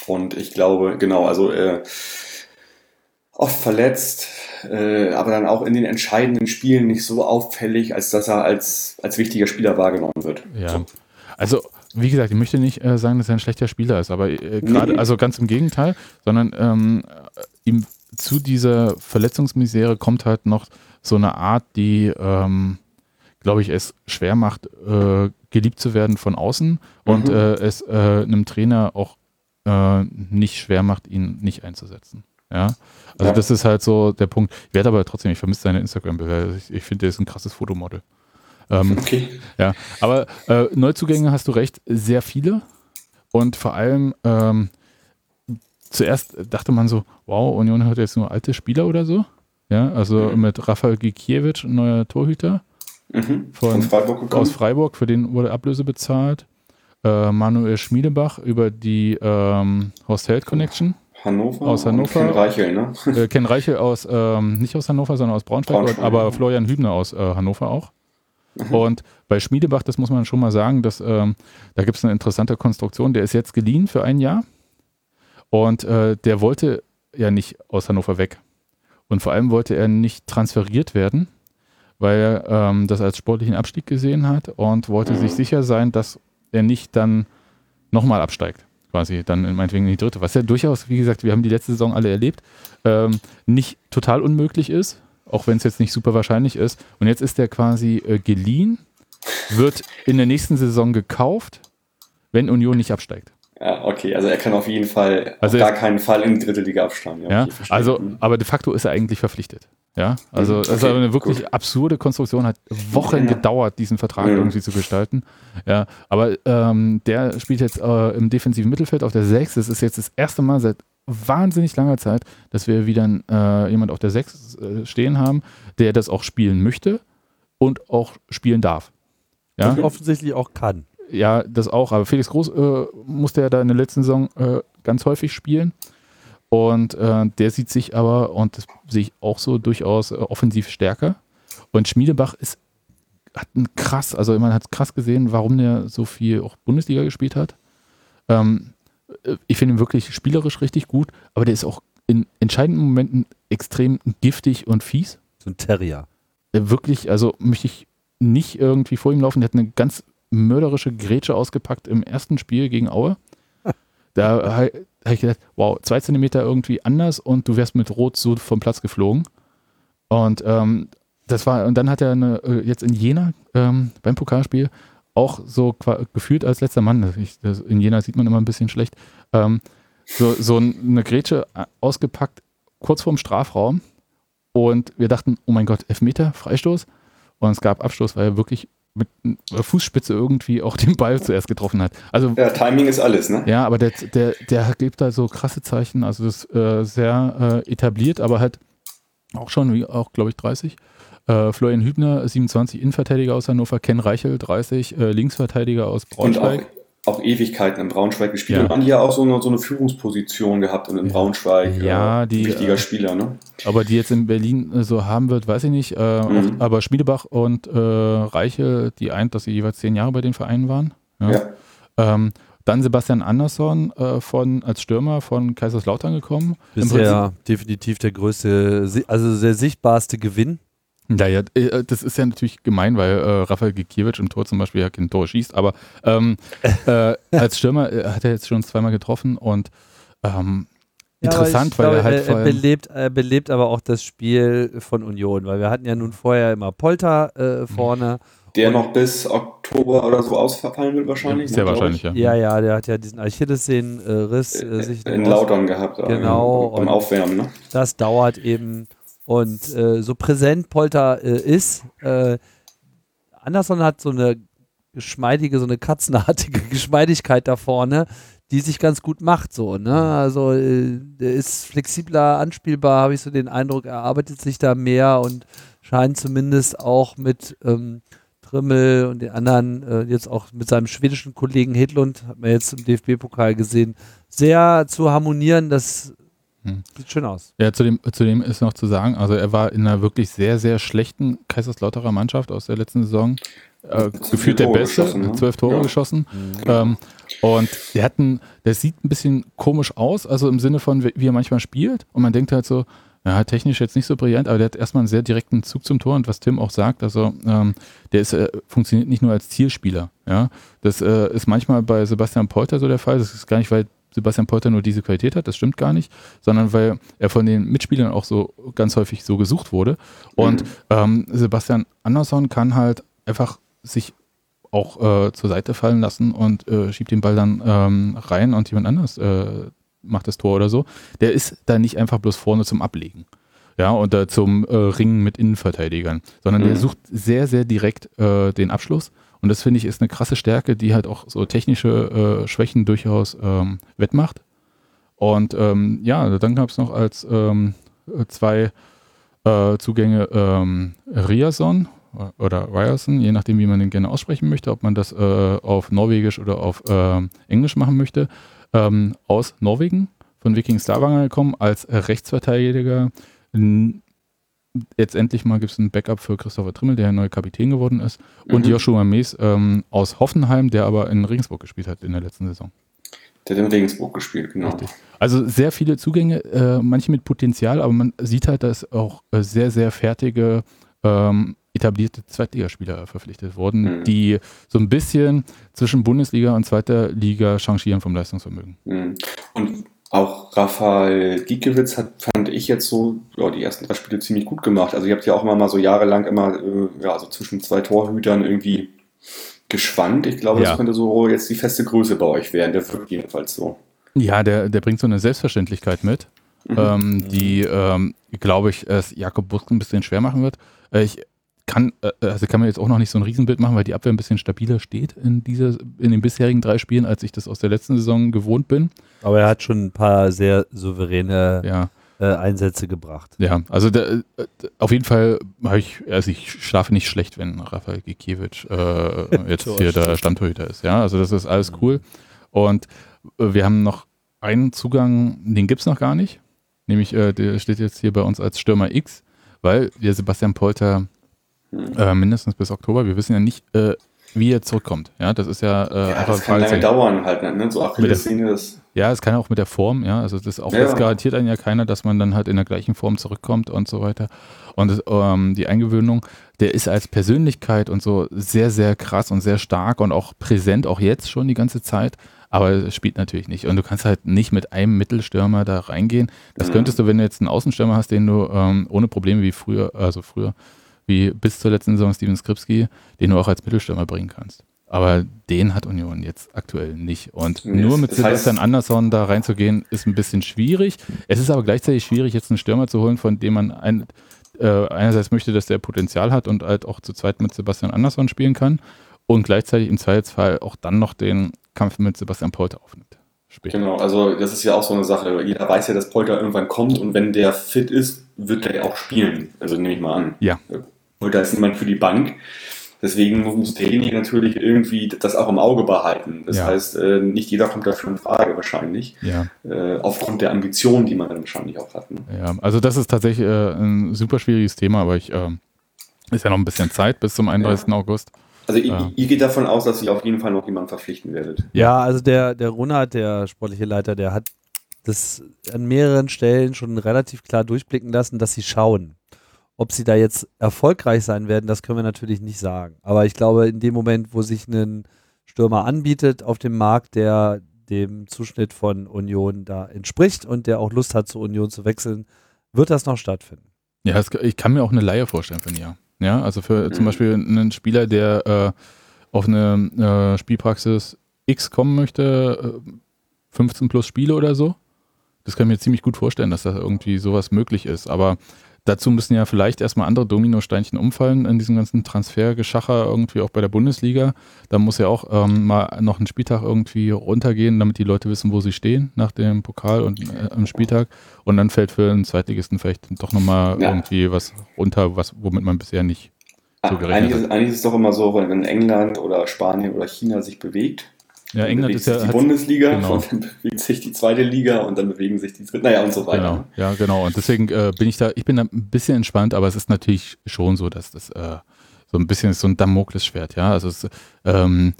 und ich glaube, genau, also äh, oft verletzt, äh, aber dann auch in den entscheidenden Spielen nicht so auffällig, als dass er als, als wichtiger Spieler wahrgenommen wird. Ja. So. Also wie gesagt, ich möchte nicht äh, sagen, dass er ein schlechter Spieler ist, aber äh, gerade, nee. also ganz im Gegenteil, sondern ähm, ihm zu dieser Verletzungsmisere kommt halt noch so eine Art, die, ähm, glaube ich, es schwer macht, äh, geliebt zu werden von außen und Mhm. äh, es äh, einem Trainer auch äh, nicht schwer macht, ihn nicht einzusetzen. Ja, also Ja. das ist halt so der Punkt. Ich werde aber trotzdem, ich vermisse seine Instagram-Bilder. Ich, ich finde, der ist ein krasses Fotomodel. Ähm, Okay. ja, aber äh, Neuzugänge hast du recht, sehr viele. Und vor allem, ähm, zuerst dachte man so, wow, Union hat jetzt nur alte Spieler oder so. Ja, also Mhm. mit Rafael Gikiewicz, neuer Torhüter Mhm. Von- Von Freiburg gekommen. aus Freiburg, für den wurde Ablöse bezahlt. Äh, Manuel Schmiedebach über die ähm, Horst Held Connection. Hannover. aus Hannover. Ken Reichel, ne? äh, Ken Reichel aus, ähm, nicht aus Hannover, sondern aus Braunschweig, Braunschweig, aber ja. Florian Hübner aus äh, Hannover auch. Mhm. Und bei Schmiedebach, das muss man schon mal sagen, dass, ähm, da gibt es eine interessante Konstruktion. Der ist jetzt geliehen für ein Jahr und äh, der wollte ja nicht aus Hannover weg. Und vor allem wollte er nicht transferiert werden, weil er ähm, das als sportlichen Abstieg gesehen hat und wollte sich sicher sein, dass er nicht dann nochmal absteigt. Quasi dann in- meinetwegen in die dritte. Was ja durchaus, wie gesagt, wir haben die letzte Saison alle erlebt, ähm, nicht total unmöglich ist, auch wenn es jetzt nicht super wahrscheinlich ist. Und jetzt ist er quasi äh, geliehen, wird in der nächsten Saison gekauft, wenn Union nicht absteigt. Ja, okay, also er kann auf jeden Fall, Also auf gar keinen Fall in die dritte Liga absteigen. Ja, okay, verstehe. also, Mhm. aber de facto ist er eigentlich verpflichtet. Ja, also Mhm, das ist okay, aber eine wirklich gut. absurde Konstruktion, hat Wochen Ja. gedauert, diesen Vertrag Mhm. irgendwie zu gestalten. Ja, aber ähm, der spielt jetzt äh, im defensiven Mittelfeld auf der 6. Das ist jetzt das erste Mal seit wahnsinnig langer Zeit, dass wir wieder äh, jemand auf der 6 äh, stehen haben, der das auch spielen möchte und auch spielen darf. Ja, Und offensichtlich auch kann. Ja, das auch. Aber Felix Groß äh, musste ja da in der letzten Saison äh, ganz häufig spielen. Und äh, der sieht sich aber, und das sehe ich auch so, durchaus äh, offensiv stärker. Und Schmiedebach ist, hat ein krass, also man hat krass gesehen, warum der so viel auch Bundesliga gespielt hat. Ähm, äh, ich finde ihn wirklich spielerisch richtig gut, aber der ist auch in entscheidenden Momenten extrem giftig und fies So ein Terrier. äh, wirklich, also möchte ich nicht irgendwie vor ihm laufen. Der hat eine ganz mörderische Grätsche ausgepackt im ersten Spiel gegen Aue. Da habe hab ich gedacht, wow, zwei Zentimeter irgendwie anders und du wärst mit Rot so vom Platz geflogen. Und ähm, das war, und dann hat er eine, äh, jetzt in Jena ähm, beim Pokalspiel auch so gefühlt als letzter Mann, ich, das, in Jena sieht man immer ein bisschen schlecht, ähm, so, so eine Grätsche äh, ausgepackt, kurz vorm Strafraum. Und wir dachten, oh mein Gott, Elfmeter, Freistoß. Und es gab Abstoß, weil er wirklich mit der Fußspitze irgendwie auch den Ball zuerst getroffen hat. Also ja, Timing ist alles, ne? ja, aber der, der, der gibt da so krasse Zeichen, also das ist äh, sehr äh, etabliert, aber halt auch schon, wie auch glaube ich 30. Äh, Florian Hübner, 27 Innenverteidiger aus Hannover, Ken Reichel, 30 äh, Linksverteidiger aus Braunschweig. Auch Ewigkeiten in Braunschweig gespielt. Ja. Und Andi ja auch so eine, so eine Führungsposition gehabt und in Ja. Braunschweig. Ja, äh, die, Wichtiger äh, Spieler, ne? Aber die jetzt in Berlin äh, so haben wird, weiß ich nicht. Äh, Mhm. auch, aber Schmiedebach und äh, Reichel, die eint, dass sie jeweils zehn Jahre bei den Vereinen waren. Ja. Ja. Ähm, dann Sebastian Andersson äh, von, als Stürmer von Kaiserslautern gekommen. Bisher definitiv der größte, also der sichtbarste Gewinn. Naja, äh, das ist ja natürlich gemein, weil äh, Rafael Gikiewicz im Tor zum Beispiel ja kein Tor schießt, aber ähm, äh, als Stürmer äh, hat er jetzt schon zweimal getroffen und ähm, interessant, Ja, aber weil ich er halt glaube, er, belebt, er belebt aber auch das Spiel von Union, weil wir hatten ja nun vorher immer Polter äh, vorne. Der noch bis Oktober oder so ausfallen wird wahrscheinlich. sehr ne, wahrscheinlich, ich. ja. Ja, ja, der hat ja diesen Achillessehnenriss äh, sich In Lautern gehabt. äh, Genau, Beim Aufwärmen, ne? Das dauert eben. Und äh, so präsent Polter äh, ist, äh, Anderson hat so eine geschmeidige, so eine katzenartige Geschmeidigkeit da vorne, die sich ganz gut macht, so, ne? Also äh, der ist flexibler, anspielbar, habe ich so den Eindruck, er arbeitet sich da mehr und scheint zumindest auch mit ähm, Trimmel und den anderen, äh, jetzt auch mit seinem schwedischen Kollegen Hedlund, hat man jetzt im DFB-Pokal gesehen, sehr zu harmonieren. Das Hm. sieht schön aus. Ja, zudem, zudem ist noch zu sagen, also er war in einer wirklich sehr, sehr schlechten Kaiserslauterer Mannschaft aus der letzten Saison. Äh, gefühlt der Tore Beste, ne? zwölf Tore Ja. geschossen. Ähm, und der hat ein, der sieht ein bisschen komisch aus, also im Sinne von, wie wie er manchmal spielt. Und man denkt halt so, ja, technisch jetzt nicht so brillant, aber der hat erstmal einen sehr direkten Zug zum Tor und was Tim auch sagt, also ähm, der ist, äh, funktioniert nicht nur als Zielspieler. Ja? Das äh, ist manchmal bei Sebastian Polter so der Fall. Das ist gar nicht, weil Sebastian Polter nur diese Qualität hat, das stimmt gar nicht, sondern weil er von den Mitspielern auch so ganz häufig so gesucht wurde. Und ähm, Sebastian Andersson kann halt einfach sich auch äh, zur Seite fallen lassen und äh, schiebt den Ball dann ähm, rein und jemand anders äh, macht das Tor oder so. Der ist da nicht einfach bloß vorne zum Ablegen. Ja, oder zum äh, Ringen mit Innenverteidigern, sondern der Mhm. sucht sehr, sehr direkt äh, den Abschluss. Und das finde ich ist eine krasse Stärke, die halt auch so technische äh, Schwächen durchaus ähm, wettmacht. Und ähm, ja, dann gab es noch als ähm, zwei äh, Zugänge ähm, Riason oder Ryerson, je nachdem, wie man den gerne aussprechen möchte, ob man das äh, auf Norwegisch oder auf ähm, Englisch machen möchte, ähm, aus Norwegen, von Viking Stavanger gekommen, als äh, Rechtsverteidiger. Jetzt endlich mal gibt es ein Backup für Christopher Trimmel, der ja neuer Kapitän geworden ist. Und Mhm. Joshua Mees ähm, aus Hoffenheim, der aber in Regensburg gespielt hat in der letzten Saison. Der hat in Regensburg gespielt, genau. Richtig. Also sehr viele Zugänge, äh, manche mit Potenzial, aber man sieht halt, dass auch äh, sehr, sehr fertige, ähm, etablierte Zweitligaspieler verpflichtet wurden, Mhm. die so ein bisschen zwischen Bundesliga und zweiter Liga changieren vom Leistungsvermögen. Mhm. Und auch Rafael Giekewitz hat, fand ich jetzt so, ja, die ersten drei Spiele ziemlich gut gemacht. Also ihr habt ja auch immer mal so jahrelang immer, äh, ja, so zwischen zwei Torhütern irgendwie geschwankt. Ich glaube, Ja. das könnte so jetzt die feste Größe bei euch werden. Der wirkt jedenfalls so. Ja, der, der bringt so eine Selbstverständlichkeit mit, Mhm. ähm, die, ähm, glaube ich, es Jakob Busk ein bisschen schwer machen wird. Äh, ich kann, äh, also kann mir jetzt auch noch nicht so ein Riesenbild machen, weil die Abwehr ein bisschen stabiler steht in, dieser, in den bisherigen drei Spielen, als ich das aus der letzten Saison gewohnt bin. Aber er hat schon ein paar sehr souveräne Ja. äh, Einsätze gebracht. Ja, also da, äh, auf jeden Fall habe ich, also ich schlafe nicht schlecht, wenn Rafael Gikiewicz äh, jetzt hier der Stammtorhüter ist. Ja, also das ist alles cool. Und äh, wir haben noch einen Zugang, den gibt es noch gar nicht. Nämlich, äh, der steht jetzt hier bei uns als Stürmer X, weil der Sebastian Polter äh, mindestens bis Oktober, wir wissen ja nicht, äh, wie er zurückkommt. Ja, das ist ja, äh, Ja, einfach das kann lange Fragezeichen. dauern halt, ne? So Achillessehne. Ja, es kann auch mit der Form, ja. Also das auch Ja. das garantiert einen ja keiner, dass man dann halt in der gleichen Form zurückkommt und so weiter. Und das, ähm, die Eingewöhnung, der ist als Persönlichkeit und so sehr, sehr krass und sehr stark und auch präsent, auch jetzt schon die ganze Zeit. Aber es spielt natürlich nicht. Und du kannst halt nicht mit einem Mittelstürmer da reingehen. Das Mhm. könntest du, wenn du jetzt einen Außenstürmer hast, den du ähm, ohne Probleme wie früher, also früher, wie bis zur letzten Saison Steven Skripski, den du auch als Mittelstürmer bringen kannst. Aber den hat Union jetzt aktuell nicht. Und Nee, nur mit Sebastian Andersson da reinzugehen, ist ein bisschen schwierig. Es ist aber gleichzeitig schwierig, jetzt einen Stürmer zu holen, von dem man ein, äh, einerseits möchte, dass der Potenzial hat und halt auch zu zweit mit Sebastian Andersson spielen kann und gleichzeitig im Zweifelsfall auch dann noch den Kampf mit Sebastian Polter aufnimmt. Später. Genau, also das ist ja auch so eine Sache. Jeder weiß ja, dass Polter irgendwann kommt und wenn der fit ist, wird er auch spielen. Also nehme ich mal an. Ja. Polter ist niemand für die Bank. Deswegen muss derjenige natürlich irgendwie das auch im Auge behalten. Das Ja. heißt, äh, nicht jeder kommt dafür in Frage wahrscheinlich. Ja. Äh, aufgrund der Ambitionen, die man dann wahrscheinlich auch hat. Ne? Ja, also das ist tatsächlich äh, ein super schwieriges Thema, aber ich ähm, ist ja noch ein bisschen Zeit bis zum 31. August. Also ihr, Ja. ihr geht davon aus, dass ihr auf jeden Fall noch jemanden verpflichten werdet. Ja, also der, der Runert, der sportliche Leiter, der hat das an mehreren Stellen schon relativ klar durchblicken lassen, dass sie schauen. Ob sie da jetzt erfolgreich sein werden, das können wir natürlich nicht sagen. Aber ich glaube, in dem Moment, wo sich ein Stürmer anbietet auf dem Markt, der dem Zuschnitt von Union da entspricht und der auch Lust hat, zur Union zu wechseln, wird das noch stattfinden. Ja, es, ich kann mir auch eine Laie vorstellen für ein Jahr. Ja, also für zum Mhm. Beispiel einen Spieler, der äh, auf eine äh, Spielpraxis X kommen möchte, äh, 15 plus Spiele oder so. Das kann ich mir ziemlich gut vorstellen, dass da irgendwie sowas möglich ist. Aber dazu müssen ja vielleicht erstmal andere Dominosteinchen umfallen in diesem ganzen Transfergeschacher irgendwie auch bei der Bundesliga. Da muss ja auch ähm, mal noch ein Spieltag irgendwie runtergehen, damit die Leute wissen, wo sie stehen nach dem Pokal und äh, am Spieltag. Und dann fällt für einen Zweitligisten vielleicht doch nochmal Ja. irgendwie was runter, was, womit man bisher nicht so Ah, gerechnet eigentlich, hat. ist, eigentlich ist es doch immer so, wenn England oder Spanien oder China sich bewegt, Ja, England ist ja sich die hat- Bundesliga genau. und dann bewegt sich die zweite Liga und dann bewegen sich die dritte, naja und so weiter. Genau, ja, genau. Und deswegen äh, bin ich da, ich bin da ein bisschen entspannt, aber es ist natürlich schon so, dass das äh, so ein bisschen ist so ein Damoklesschwert, ja. Also es, ähm,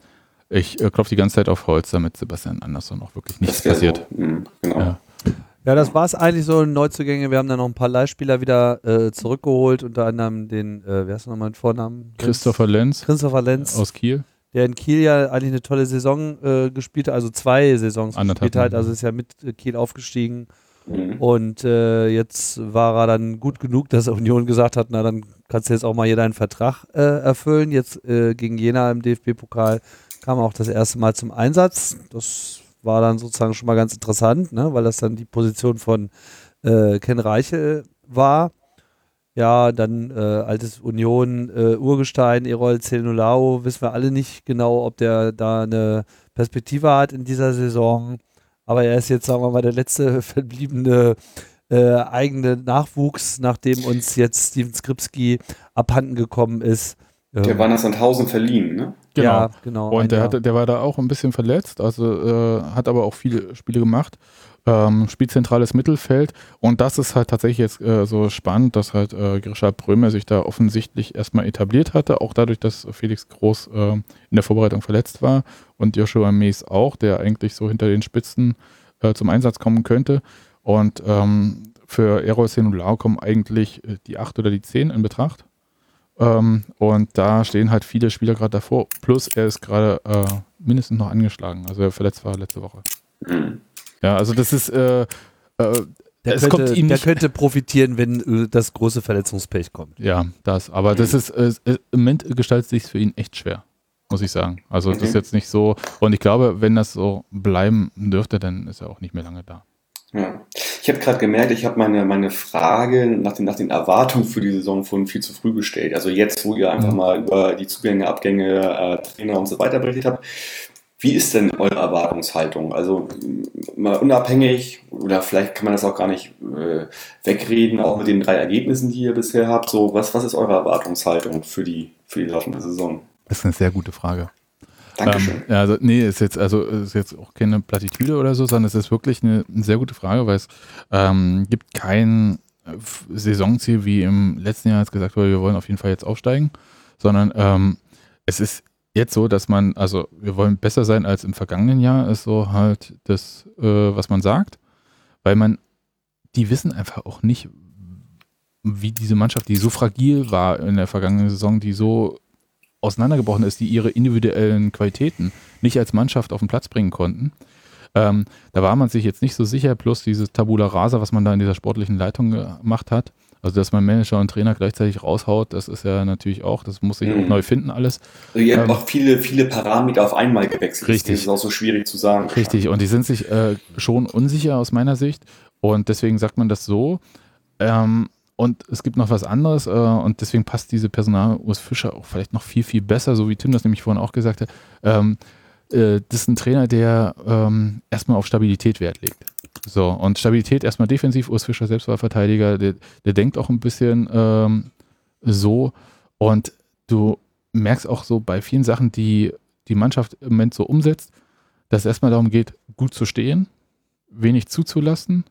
ich äh, klopfe die ganze Zeit auf Holz, damit Sebastian Andersson auch wirklich nichts passiert. So, mh, genau. Ja. Ja, das war es eigentlich so in Neuzugänge. Wir haben dann noch ein paar Leihspieler wieder äh, zurückgeholt, unter anderem den, äh, wer ist nochmal ein Vornamen? Christopher Lenz Christopher Lenz. aus Kiel. Der in Kiel ja eigentlich eine tolle Saison äh, gespielt hat, also zwei Saisons Anderthalb gespielt hat, also ist ja mit äh, Kiel aufgestiegen Mhm. Und äh, jetzt war er dann gut genug, dass Union gesagt hat, na dann kannst du jetzt auch mal hier deinen Vertrag äh, erfüllen. Jetzt äh, gegen Jena im DFB-Pokal kam er auch das erste Mal zum Einsatz. Das war dann sozusagen schon mal ganz interessant, ne? weil das dann die Position von äh, Ken Reichel war. Ja, dann äh, altes Union, äh, Urgestein, Erol Zelnulao, wissen wir alle nicht genau, ob der da eine Perspektive hat in dieser Saison. Aber er ist jetzt, sagen wir mal, der letzte verbliebene äh, eigene Nachwuchs, nachdem uns jetzt Steven Skripski abhanden gekommen ist. Der ähm, war nach Sandhausen verliehen, ne? Genau. Ja, genau. Und der, hatte, der war da auch ein bisschen verletzt, also äh, hat aber auch viele Spiele gemacht. Ähm, spielzentrales Mittelfeld. Und das ist halt tatsächlich jetzt äh, so spannend, dass halt äh, Grisha Brömer sich da offensichtlich erstmal etabliert hatte, auch dadurch, dass Felix Groß äh, in der Vorbereitung verletzt war und Joshua Mees auch, der eigentlich so hinter den Spitzen äh, zum Einsatz kommen könnte. Und ähm, für Errol Senulau kommen eigentlich äh, die 8 oder die 10 in Betracht. Ähm, und da stehen halt viele Spieler gerade davor. Plus er ist gerade äh, mindestens noch angeschlagen. Also er verletzt war letzte Woche. Mhm. Ja, also das ist äh, äh, der, es könnte, der könnte profitieren, wenn äh, das große Verletzungspech kommt. Ja, das. Aber das ist, äh, im Moment gestaltet sich für ihn echt schwer, muss ich sagen. Also das ist jetzt nicht so. Und ich glaube, wenn das so bleiben dürfte, dann ist er auch nicht mehr lange da. Ja. Ich habe gerade gemerkt, ich habe meine, meine Frage nach den, nach den Erwartungen für die Saison von viel zu früh gestellt. Also jetzt, wo ihr einfach mal über die Zugänge, Abgänge, äh, Trainer und so weiter berichtet habt. Wie ist denn eure Erwartungshaltung? Also mal unabhängig, oder vielleicht kann man das auch gar nicht äh, wegreden, auch mit den drei Ergebnissen, die ihr bisher habt. So, was, was ist eure Erwartungshaltung für die, für die laufende Saison? Das ist eine sehr gute Frage. Dankeschön. Ähm, also, nee, ist jetzt, also, ist jetzt auch keine Plattitüde oder so, sondern es ist wirklich eine, eine sehr gute Frage, weil es ähm, gibt kein äh, Saisonziel, wie im letzten Jahr als gesagt wurde, wir wollen auf jeden Fall jetzt aufsteigen, sondern ähm, es ist jetzt so, dass man, also wir wollen besser sein als im vergangenen Jahr, ist so halt das, äh, was man sagt, weil man, die wissen einfach auch nicht, wie diese Mannschaft, die so fragil war in der vergangenen Saison, die so auseinandergebrochen ist, die ihre individuellen Qualitäten nicht als Mannschaft auf den Platz bringen konnten. Ähm, da war man sich jetzt nicht so sicher, plus dieses Tabula Rasa, was man da in dieser sportlichen Leitung gemacht hat. Also, dass man Manager und Trainer gleichzeitig raushaut, das ist ja natürlich auch, das muss sich mhm. auch neu finden alles. Also ihr habt ähm, auch viele, viele Parameter auf einmal gewechselt. Richtig. Das ist auch so schwierig zu sagen. Richtig, und die sind sich äh, schon unsicher aus meiner Sicht. Und deswegen sagt man das so. Ähm, und es gibt noch was anderes äh, und deswegen passt diese Personal Urs Fischer auch vielleicht noch viel, viel besser, so wie Tim das nämlich vorhin auch gesagt hat. Ähm, äh, das ist ein Trainer, der ähm, erstmal auf Stabilität Wert legt. So, und Stabilität erstmal defensiv, Urs Fischer selbst war Verteidiger, der, der denkt auch ein bisschen ähm, so und du merkst auch so bei vielen Sachen, die die Mannschaft im Moment so umsetzt, dass es erstmal darum geht, gut zu stehen, wenig zuzulassen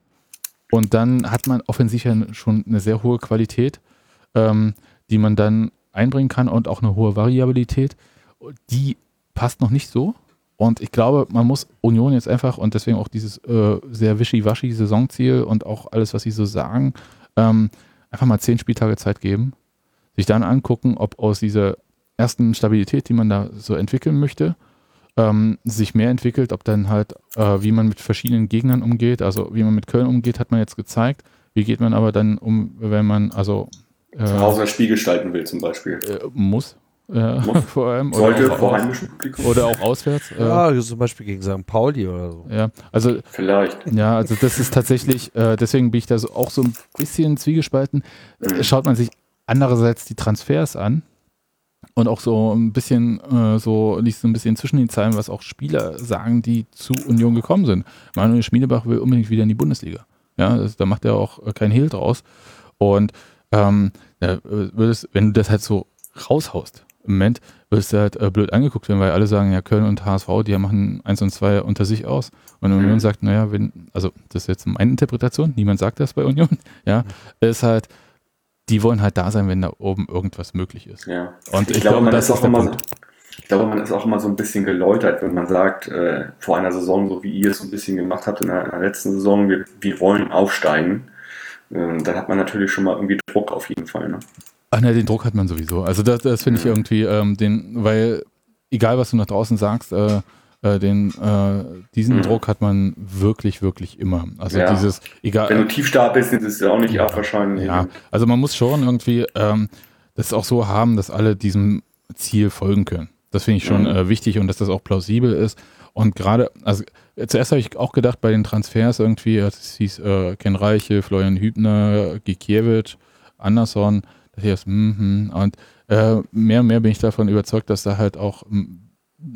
und dann hat man offensiv ja schon eine sehr hohe Qualität, ähm, die man dann einbringen kann und auch eine hohe Variabilität. Die passt noch nicht so. Und ich glaube, man muss Union jetzt einfach und deswegen auch dieses äh, sehr wischiwaschi Saisonziel und auch alles, was sie so sagen, ähm, einfach mal zehn Spieltage Zeit geben, sich dann angucken, ob aus dieser ersten Stabilität, die man da so entwickeln möchte, ähm, sich mehr entwickelt, ob dann halt, äh, wie man mit verschiedenen Gegnern umgeht, also wie man mit Köln umgeht, hat man jetzt gezeigt. Wie geht man aber dann um, wenn man also äh, zu Hause ein Spiel gestalten will zum Beispiel? Äh, muss. Äh, vor allem. Sollte oder vor heimischem Publikum. Oder auch auswärts. Äh. Ja, zum Beispiel gegen St. Pauli oder so. Ja, also. Vielleicht. Ja, also das ist tatsächlich, äh, deswegen bin ich da so, auch so ein bisschen zwiegespalten. Mhm. Schaut man sich andererseits die Transfers an, und auch so ein bisschen, äh, so liest so ein bisschen zwischen den Zeilen, was auch Spieler sagen, die zu Union gekommen sind. Manuel Schmiedebach will unbedingt wieder in die Bundesliga. Ja, das, da macht er auch kein Hehl draus. Und ähm, ja, würdest, wenn du das halt so raushaust, im Moment wirst du halt äh, blöd angeguckt werden, weil alle sagen, ja, Köln und HSV, die machen eins und zwei unter sich aus. Und Union mhm. sagt, naja, wenn, also das ist jetzt meine Interpretation, niemand sagt das bei Union, ja, ist halt, die wollen halt da sein, wenn da oben irgendwas möglich ist. Ja. Und ich, ich glaube, glaube das ist auch immer so, ich glaube, man ist auch immer so ein bisschen geläutert, wenn man sagt, äh, vor einer Saison, so wie ihr es ein bisschen gemacht habt in der, in der letzten Saison, wir, wir wollen aufsteigen. Äh, dann hat man natürlich schon mal irgendwie Druck auf jeden Fall. Ne? Ach ne, den Druck hat man sowieso. Also das, das finde ich irgendwie, ähm, den, weil egal was du nach draußen sagst, äh, Äh, den, äh, diesen mhm. Druck hat man wirklich, wirklich immer. Also ja. dieses, egal. Wenn du tief bist, ist es ja auch nicht ja, wahrscheinlich. Ja, also man muss schon irgendwie ähm, das auch so haben, dass alle diesem Ziel folgen können. Das finde ich schon mhm. äh, wichtig und dass das auch plausibel ist. Und gerade, also zuerst habe ich auch gedacht bei den Transfers irgendwie, es hieß äh, Ken Reiche, Florian Hübner, Gikiewicz, Anderson, das, mm, und äh, mehr und mehr bin ich davon überzeugt, dass da halt auch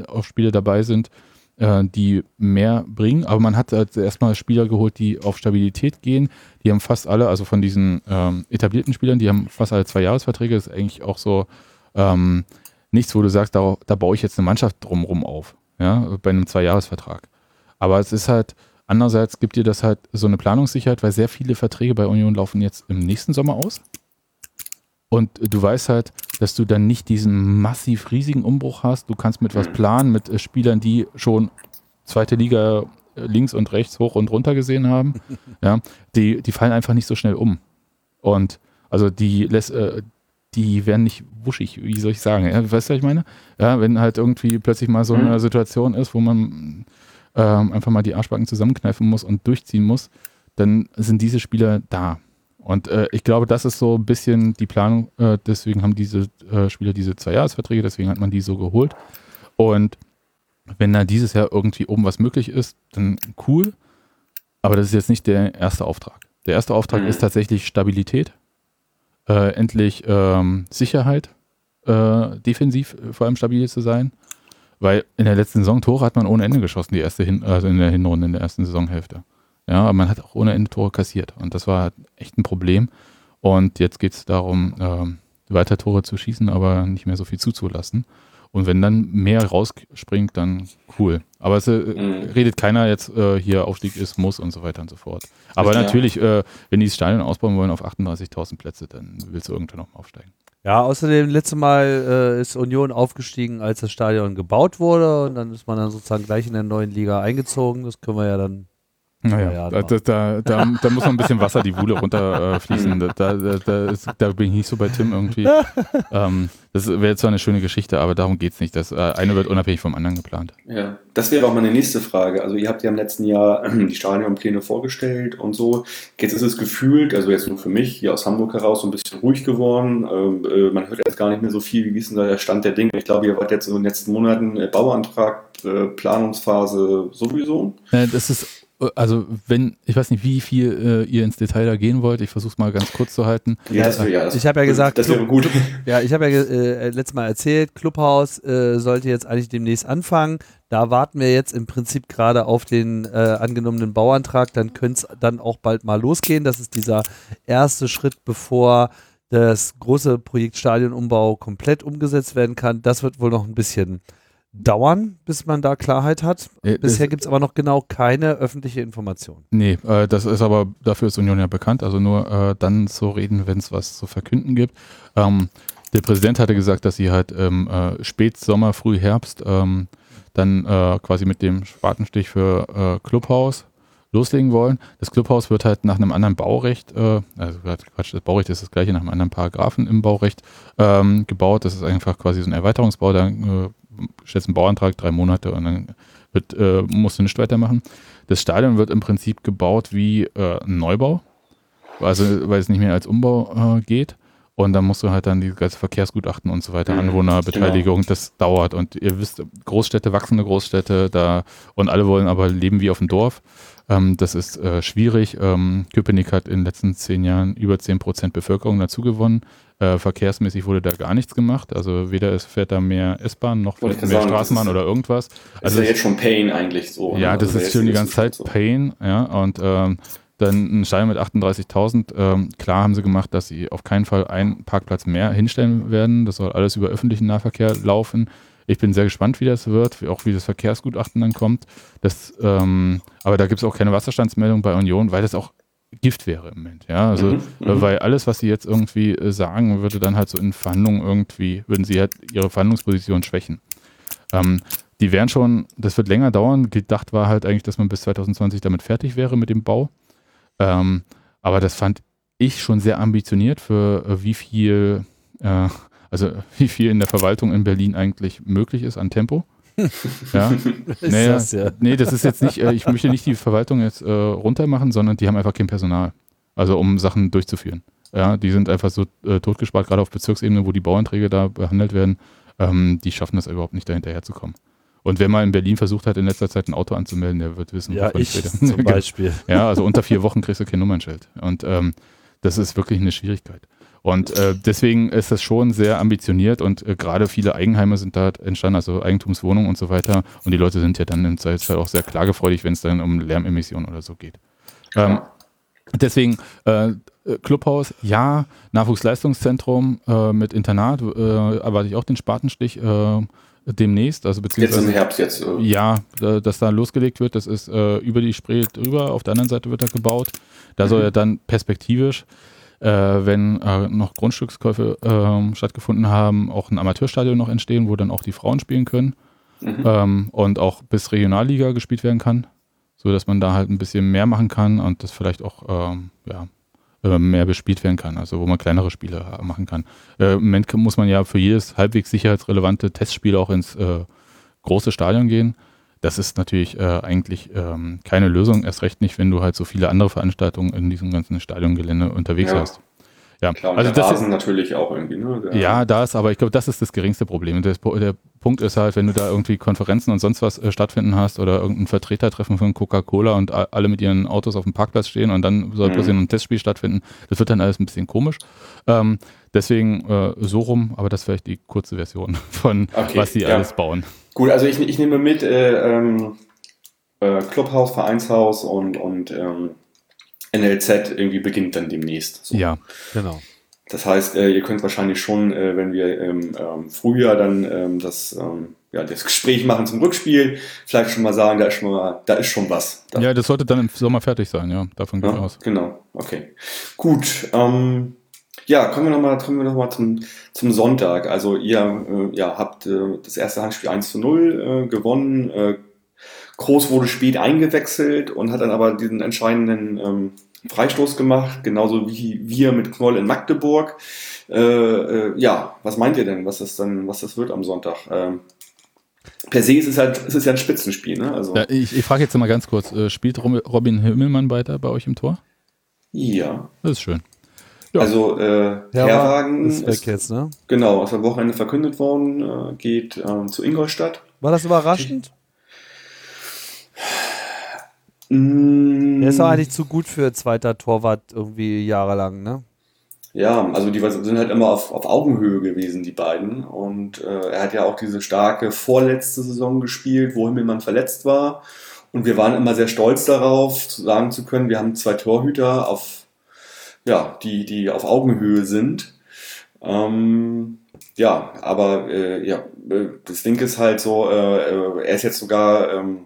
auch Spiele dabei sind, äh, die mehr bringen. Aber man hat halt erstmal Spieler geholt, die auf Stabilität gehen. Die haben fast alle, also von diesen ähm, etablierten Spielern, die haben fast alle zwei Jahresverträge. Das ist eigentlich auch so ähm, nichts, wo du sagst, da, da baue ich jetzt eine Mannschaft drumherum auf, ja, bei einem Zweijahresvertrag. Aber es ist halt, andererseits gibt dir das halt so eine Planungssicherheit, weil sehr viele Verträge bei Union laufen jetzt im nächsten Sommer aus. Und du weißt halt, dass du dann nicht diesen massiv riesigen Umbruch hast. Du kannst mit was planen, mit äh, Spielern, die schon zweite Liga äh, links und rechts hoch und runter gesehen haben. ja, die, die fallen einfach nicht so schnell um. Und also die lässt, äh, die werden nicht wuschig, wie soll ich sagen? Ja, weißt du, was ich meine? Ja, wenn halt irgendwie plötzlich mal so eine mhm. Situation ist, wo man ähm, einfach mal die Arschbacken zusammenkneifen muss und durchziehen muss, dann sind diese Spieler da. Und äh, ich glaube, das ist so ein bisschen die Planung. Äh, deswegen haben diese äh, Spieler diese Zwei-Jahres-Verträge, deswegen hat man die so geholt. Und wenn da dieses Jahr irgendwie oben was möglich ist, dann cool. Aber das ist jetzt nicht der erste Auftrag. Der erste Auftrag mhm. ist tatsächlich Stabilität, äh, endlich ähm, Sicherheit, äh, defensiv vor allem stabil zu sein. Weil in der letzten Saison Tore hat man ohne Ende geschossen, die erste Hin also in der Hinrunde, in der ersten Saisonhälfte. Ja, aber man hat auch ohne Ende Tore kassiert. Und das war echt ein Problem. Und jetzt geht es darum, äh, weiter Tore zu schießen, aber nicht mehr so viel zuzulassen. Und wenn dann mehr rausspringt, dann cool. Aber es äh, mhm. redet keiner jetzt äh, hier Aufstieg ist, muss und so weiter und so fort. Aber ja. natürlich, äh, wenn die das Stadion ausbauen wollen auf 38.000 Plätze, dann willst du irgendwann nochmal aufsteigen. Ja, außerdem, letzte Mal äh, ist Union aufgestiegen, als das Stadion gebaut wurde und dann ist man dann sozusagen gleich in der neuen Liga eingezogen. Das können wir ja dann naja, da, da, da, da, muss noch ein bisschen Wasser die Wuhle runterfließen. Äh, da, da, da, ist, da, bin ich nicht so bei Tim irgendwie. ähm, das wäre zwar eine schöne Geschichte, aber darum geht es nicht. Das äh, eine wird unabhängig vom anderen geplant. Ja, das wäre auch meine nächste Frage. Also ihr habt ja im letzten Jahr die Stadionpläne vorgestellt und so. Jetzt ist es gefühlt, also jetzt nur für mich, hier aus Hamburg heraus, so ein bisschen ruhig geworden. Ähm, äh, man hört jetzt gar nicht mehr so viel. Wie ist denn da der Stand der Dinge? Ich glaube, ihr wart jetzt in den letzten Monaten äh, Bauantrag, äh, Planungsphase sowieso. das ist also wenn, ich weiß nicht, wie viel äh, ihr ins Detail da gehen wollt, ich versuche es mal ganz kurz zu halten. Ja, das, ja, das, ich habe ja gesagt, das wäre gut. Ja, ich habe ja äh, letztes Mal erzählt, Clubhaus äh, sollte jetzt eigentlich demnächst anfangen. Da warten wir jetzt im Prinzip gerade auf den äh, angenommenen Bauantrag. Dann könnte es dann auch bald mal losgehen. Das ist dieser erste Schritt, bevor das große Projekt Stadionumbau komplett umgesetzt werden kann. Das wird wohl noch ein bisschen dauern, bis man da Klarheit hat. Äh, Bisher gibt es aber noch genau keine öffentliche Information. Nee, äh, das ist aber, dafür ist Union ja bekannt, also nur äh, dann zu reden, wenn es was zu verkünden gibt. Ähm, der Präsident hatte gesagt, dass sie halt im äh, Spätsommer, Frühherbst ähm, dann äh, quasi mit dem Spatenstich für äh, Clubhaus loslegen wollen. Das Clubhaus wird halt nach einem anderen Baurecht, äh, also Quatsch, das Baurecht ist das gleiche, nach einem anderen Paragraphen im Baurecht ähm, gebaut. Das ist einfach quasi so ein Erweiterungsbau, da äh, stellst einen Bauantrag, drei Monate und dann wird, äh, musst du nicht weitermachen. Das Stadion wird im Prinzip gebaut wie äh, ein Neubau, also, weil es nicht mehr als Umbau äh, geht. Und dann musst du halt dann die ganze Verkehrsgutachten und so weiter, mhm, Anwohnerbeteiligung, genau. das dauert. Und ihr wisst, Großstädte, wachsende Großstädte, da und alle wollen aber leben wie auf dem Dorf. Ähm, das ist äh, schwierig. Ähm, Köpenick hat in den letzten zehn Jahren über zehn Prozent Bevölkerung dazugewonnen. Äh, verkehrsmäßig wurde da gar nichts gemacht. Also weder es fährt da mehr S-Bahn noch mehr sagen, Straßenbahn oder irgendwas. Also ist ja jetzt schon Pain eigentlich so. Ja, ne? das also ist schon die ganze Zeit so. Pain. Ja, und ähm, dann ein Stein mit 38.000. Ähm, klar haben sie gemacht, dass sie auf keinen Fall einen Parkplatz mehr hinstellen werden. Das soll alles über öffentlichen Nahverkehr laufen. Ich bin sehr gespannt, wie das wird, auch wie das Verkehrsgutachten dann kommt. Das, ähm, aber da gibt es auch keine Wasserstandsmeldung bei Union, weil das auch Gift wäre im Moment. Ja, also, mhm, mhm, weil alles, was sie jetzt irgendwie äh, sagen, würde dann halt so in Verhandlungen irgendwie, würden sie halt ihre Verhandlungsposition schwächen. Ähm, die wären schon, das wird länger dauern. Gedacht war halt eigentlich, dass man bis 2020 damit fertig wäre mit dem Bau. Ähm, aber das fand ich schon sehr ambitioniert für äh, wie viel, äh, also wie viel in der Verwaltung in Berlin eigentlich möglich ist an Tempo. ja. Ist Naja, das ja. Nee, das ist jetzt nicht, äh, ich möchte nicht die Verwaltung jetzt äh, runtermachen, sondern die haben einfach kein Personal. Also um Sachen durchzuführen. Ja, die sind einfach so äh, totgespart, gerade auf Bezirksebene, wo die Bauanträge da behandelt werden. Ähm, die schaffen das überhaupt nicht, da hinterherzukommen. Und wer mal in Berlin versucht hat, in letzter Zeit ein Auto anzumelden, der wird wissen, Ja, ich rede. zum Genau. Beispiel. Ja, also unter vier Wochen kriegst du kein Nummernschild. Und ähm, das ist wirklich eine Schwierigkeit. Und äh, deswegen ist das schon sehr ambitioniert und äh, gerade viele Eigenheime sind da entstanden, also Eigentumswohnungen und so weiter. Und die Leute sind ja dann im Zweifelsfall auch sehr klagefreudig, wenn es dann um Lärmemissionen oder so geht. Ähm, deswegen äh, Clubhaus, ja, Nachwuchsleistungszentrum äh, mit Internat, äh, erwarte ich auch den Spatenstich äh, demnächst, also Jetzt beziehungsweise im Herbst jetzt. Ja, da- dass da losgelegt wird, das ist äh, über die Spree drüber, auf der anderen Seite wird er gebaut. Da soll er dann perspektivisch, äh, wenn äh, noch Grundstückskäufe ähm, stattgefunden haben, auch ein Amateurstadion noch entstehen, wo dann auch die Frauen spielen können Mhm. ähm, und auch bis Regionalliga gespielt werden kann, so dass man da halt ein bisschen mehr machen kann und das vielleicht auch ähm, ja, äh, mehr bespielt werden kann, also wo man kleinere Spiele äh, machen kann. Äh, Im Moment muss man ja für jedes halbwegs sicherheitsrelevante Testspiel auch ins äh, große Stadion gehen. Das ist natürlich äh, eigentlich ähm, keine Lösung, erst recht nicht, wenn du halt so viele andere Veranstaltungen in diesem ganzen Stadiongelände unterwegs Ja. hast. Ja, Klar, also der das ist, natürlich auch irgendwie. Ne? Der- ja, das, aber ich glaube, das ist das geringste Problem. Das, der Punkt ist halt, wenn du da irgendwie Konferenzen und sonst was äh, stattfinden hast oder irgendein Vertretertreffen von Coca-Cola und alle mit ihren Autos auf dem Parkplatz stehen und dann soll Mhm. plötzlich ein Testspiel stattfinden, das wird dann alles ein bisschen komisch. Ähm, deswegen äh, so rum, aber das ist vielleicht die kurze Version von Okay, was die ja. alles bauen. Gut, also ich, ich nehme mit äh, ähm, äh, Clubhaus, Vereinshaus und, und ähm, NLZ irgendwie beginnt dann demnächst. So. Ja, Genau. Das heißt, äh, ihr könnt wahrscheinlich schon, äh, wenn wir im ähm, Frühjahr dann ähm, das, ähm, ja, das Gespräch machen zum Rückspiel, vielleicht schon mal sagen, da ist schon, mal, da ist schon was. Da, ja, das sollte dann im Sommer fertig sein, ja, davon gehe ich ja, aus. genau, okay. Gut, ähm, ja, kommen wir nochmal kommen wir noch mal zum, zum Sonntag. Also ihr äh, ja, habt äh, das erste Handspiel 1 zu 0 äh, gewonnen. Äh, Groß wurde spät eingewechselt und hat dann aber diesen entscheidenden ähm, Freistoß gemacht, genauso wie wir mit Knoll in Magdeburg. Äh, äh, ja, was meint ihr denn, was das dann, was das wird am Sonntag? Ähm, per se ist es halt, es ist ja ein Spitzenspiel, ne? Also Ja, ich ich frage jetzt mal ganz kurz, äh, spielt Robin Himmelmann weiter bei euch im Tor? ja. Das ist schön. Ja. Also äh, Ja, Herwagen ist ist, jetzt, ne? genau, ist am Wochenende verkündet worden, äh, geht ähm, zu Ingolstadt. War das überraschend? Mm, Der ist doch eigentlich zu gut für zweiter Torwart irgendwie jahrelang, ne? Ja, also die sind halt immer auf, auf Augenhöhe gewesen, die beiden. Und äh, er hat ja auch diese starke vorletzte Saison gespielt, wo Himmelmann verletzt war. Und wir waren immer sehr stolz darauf, zu sagen zu können, wir haben zwei Torhüter auf, ja, die, die auf Augenhöhe sind. Ähm, ja, aber äh, ja, äh, das Ding ist halt so, äh, äh, er ist jetzt sogar, ähm,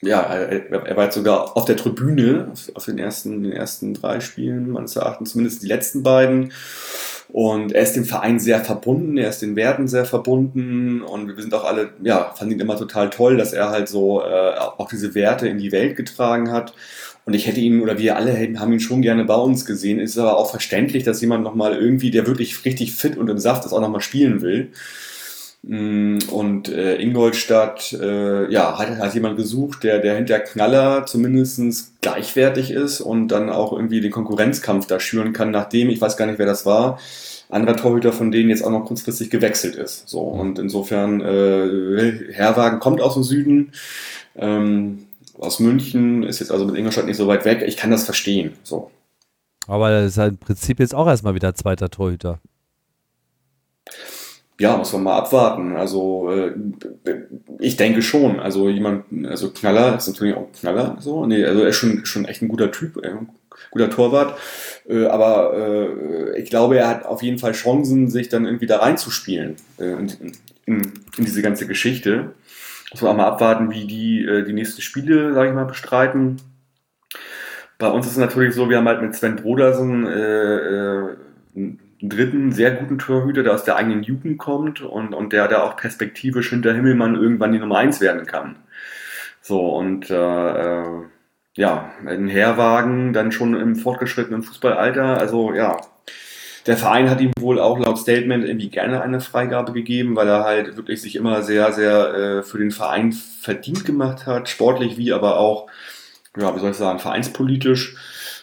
ja, er, er war jetzt sogar auf der Tribüne auf, auf den ersten, den ersten drei Spielen, meines Erachtens, zumindest die letzten beiden. Und er ist dem Verein sehr verbunden, er ist den Werten sehr verbunden und wir sind auch alle, ja, fanden ihn immer total toll, dass er halt so äh, auch diese Werte in die Welt getragen hat. Und ich hätte ihn, oder wir alle hätten, haben ihn schon gerne bei uns gesehen. Es ist aber auch verständlich, dass jemand nochmal irgendwie, der wirklich richtig fit und im Saft ist, auch nochmal spielen will. Mm, Und äh, Ingolstadt, äh, ja, hat, hat jemand gesucht, der, der hinter Knaller zumindest gleichwertig ist und dann auch irgendwie den Konkurrenzkampf da schüren kann, nachdem, ich weiß gar nicht, wer das war, anderer Torhüter von denen jetzt auch noch kurzfristig gewechselt ist. So, und insofern, äh, Herwagen kommt aus dem Süden, ähm, aus München, ist jetzt also mit Ingolstadt nicht so weit weg. Ich kann das verstehen. So. Aber er ist halt im Prinzip jetzt auch erstmal wieder zweiter Torhüter. Ja, muss man mal abwarten. Also äh, ich denke schon. Also jemand, also Knaller ist natürlich auch ein Knaller. So, nee, also er ist schon schon echt ein guter Typ, äh, guter Torwart. Äh, aber ich glaube, er hat auf jeden Fall Chancen, sich dann irgendwie da reinzuspielen in, in, in diese ganze Geschichte. Muss man auch mal abwarten, wie die äh, die nächsten Spiele, sage ich mal, bestreiten. Bei uns ist es natürlich so, wir haben halt mit Sven Brodersen äh, äh, einen dritten sehr guten Torhüter, der aus der eigenen Jugend kommt und, und der da auch perspektivisch hinter Himmelmann irgendwann die Nummer eins werden kann. So, und äh, äh, ja, ein Herwagen dann schon im fortgeschrittenen Fußballalter, also ja, der Verein hat ihm wohl auch laut Statement irgendwie gerne eine Freigabe gegeben, weil er halt wirklich sich immer sehr, sehr äh, für den Verein verdient gemacht hat, sportlich wie aber auch, ja, wie soll ich sagen, vereinspolitisch.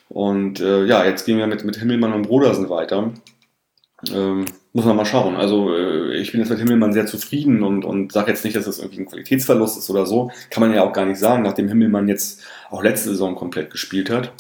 Und äh, ja, jetzt gehen wir mit, mit Himmelmann und Brodersen weiter. Ähm, muss man mal schauen. Also äh, ich bin jetzt mit Himmelmann sehr zufrieden und, und sage jetzt nicht, dass das irgendwie ein Qualitätsverlust ist oder so. Kann man ja auch gar nicht sagen, nachdem Himmelmann jetzt auch letzte Saison komplett gespielt hat.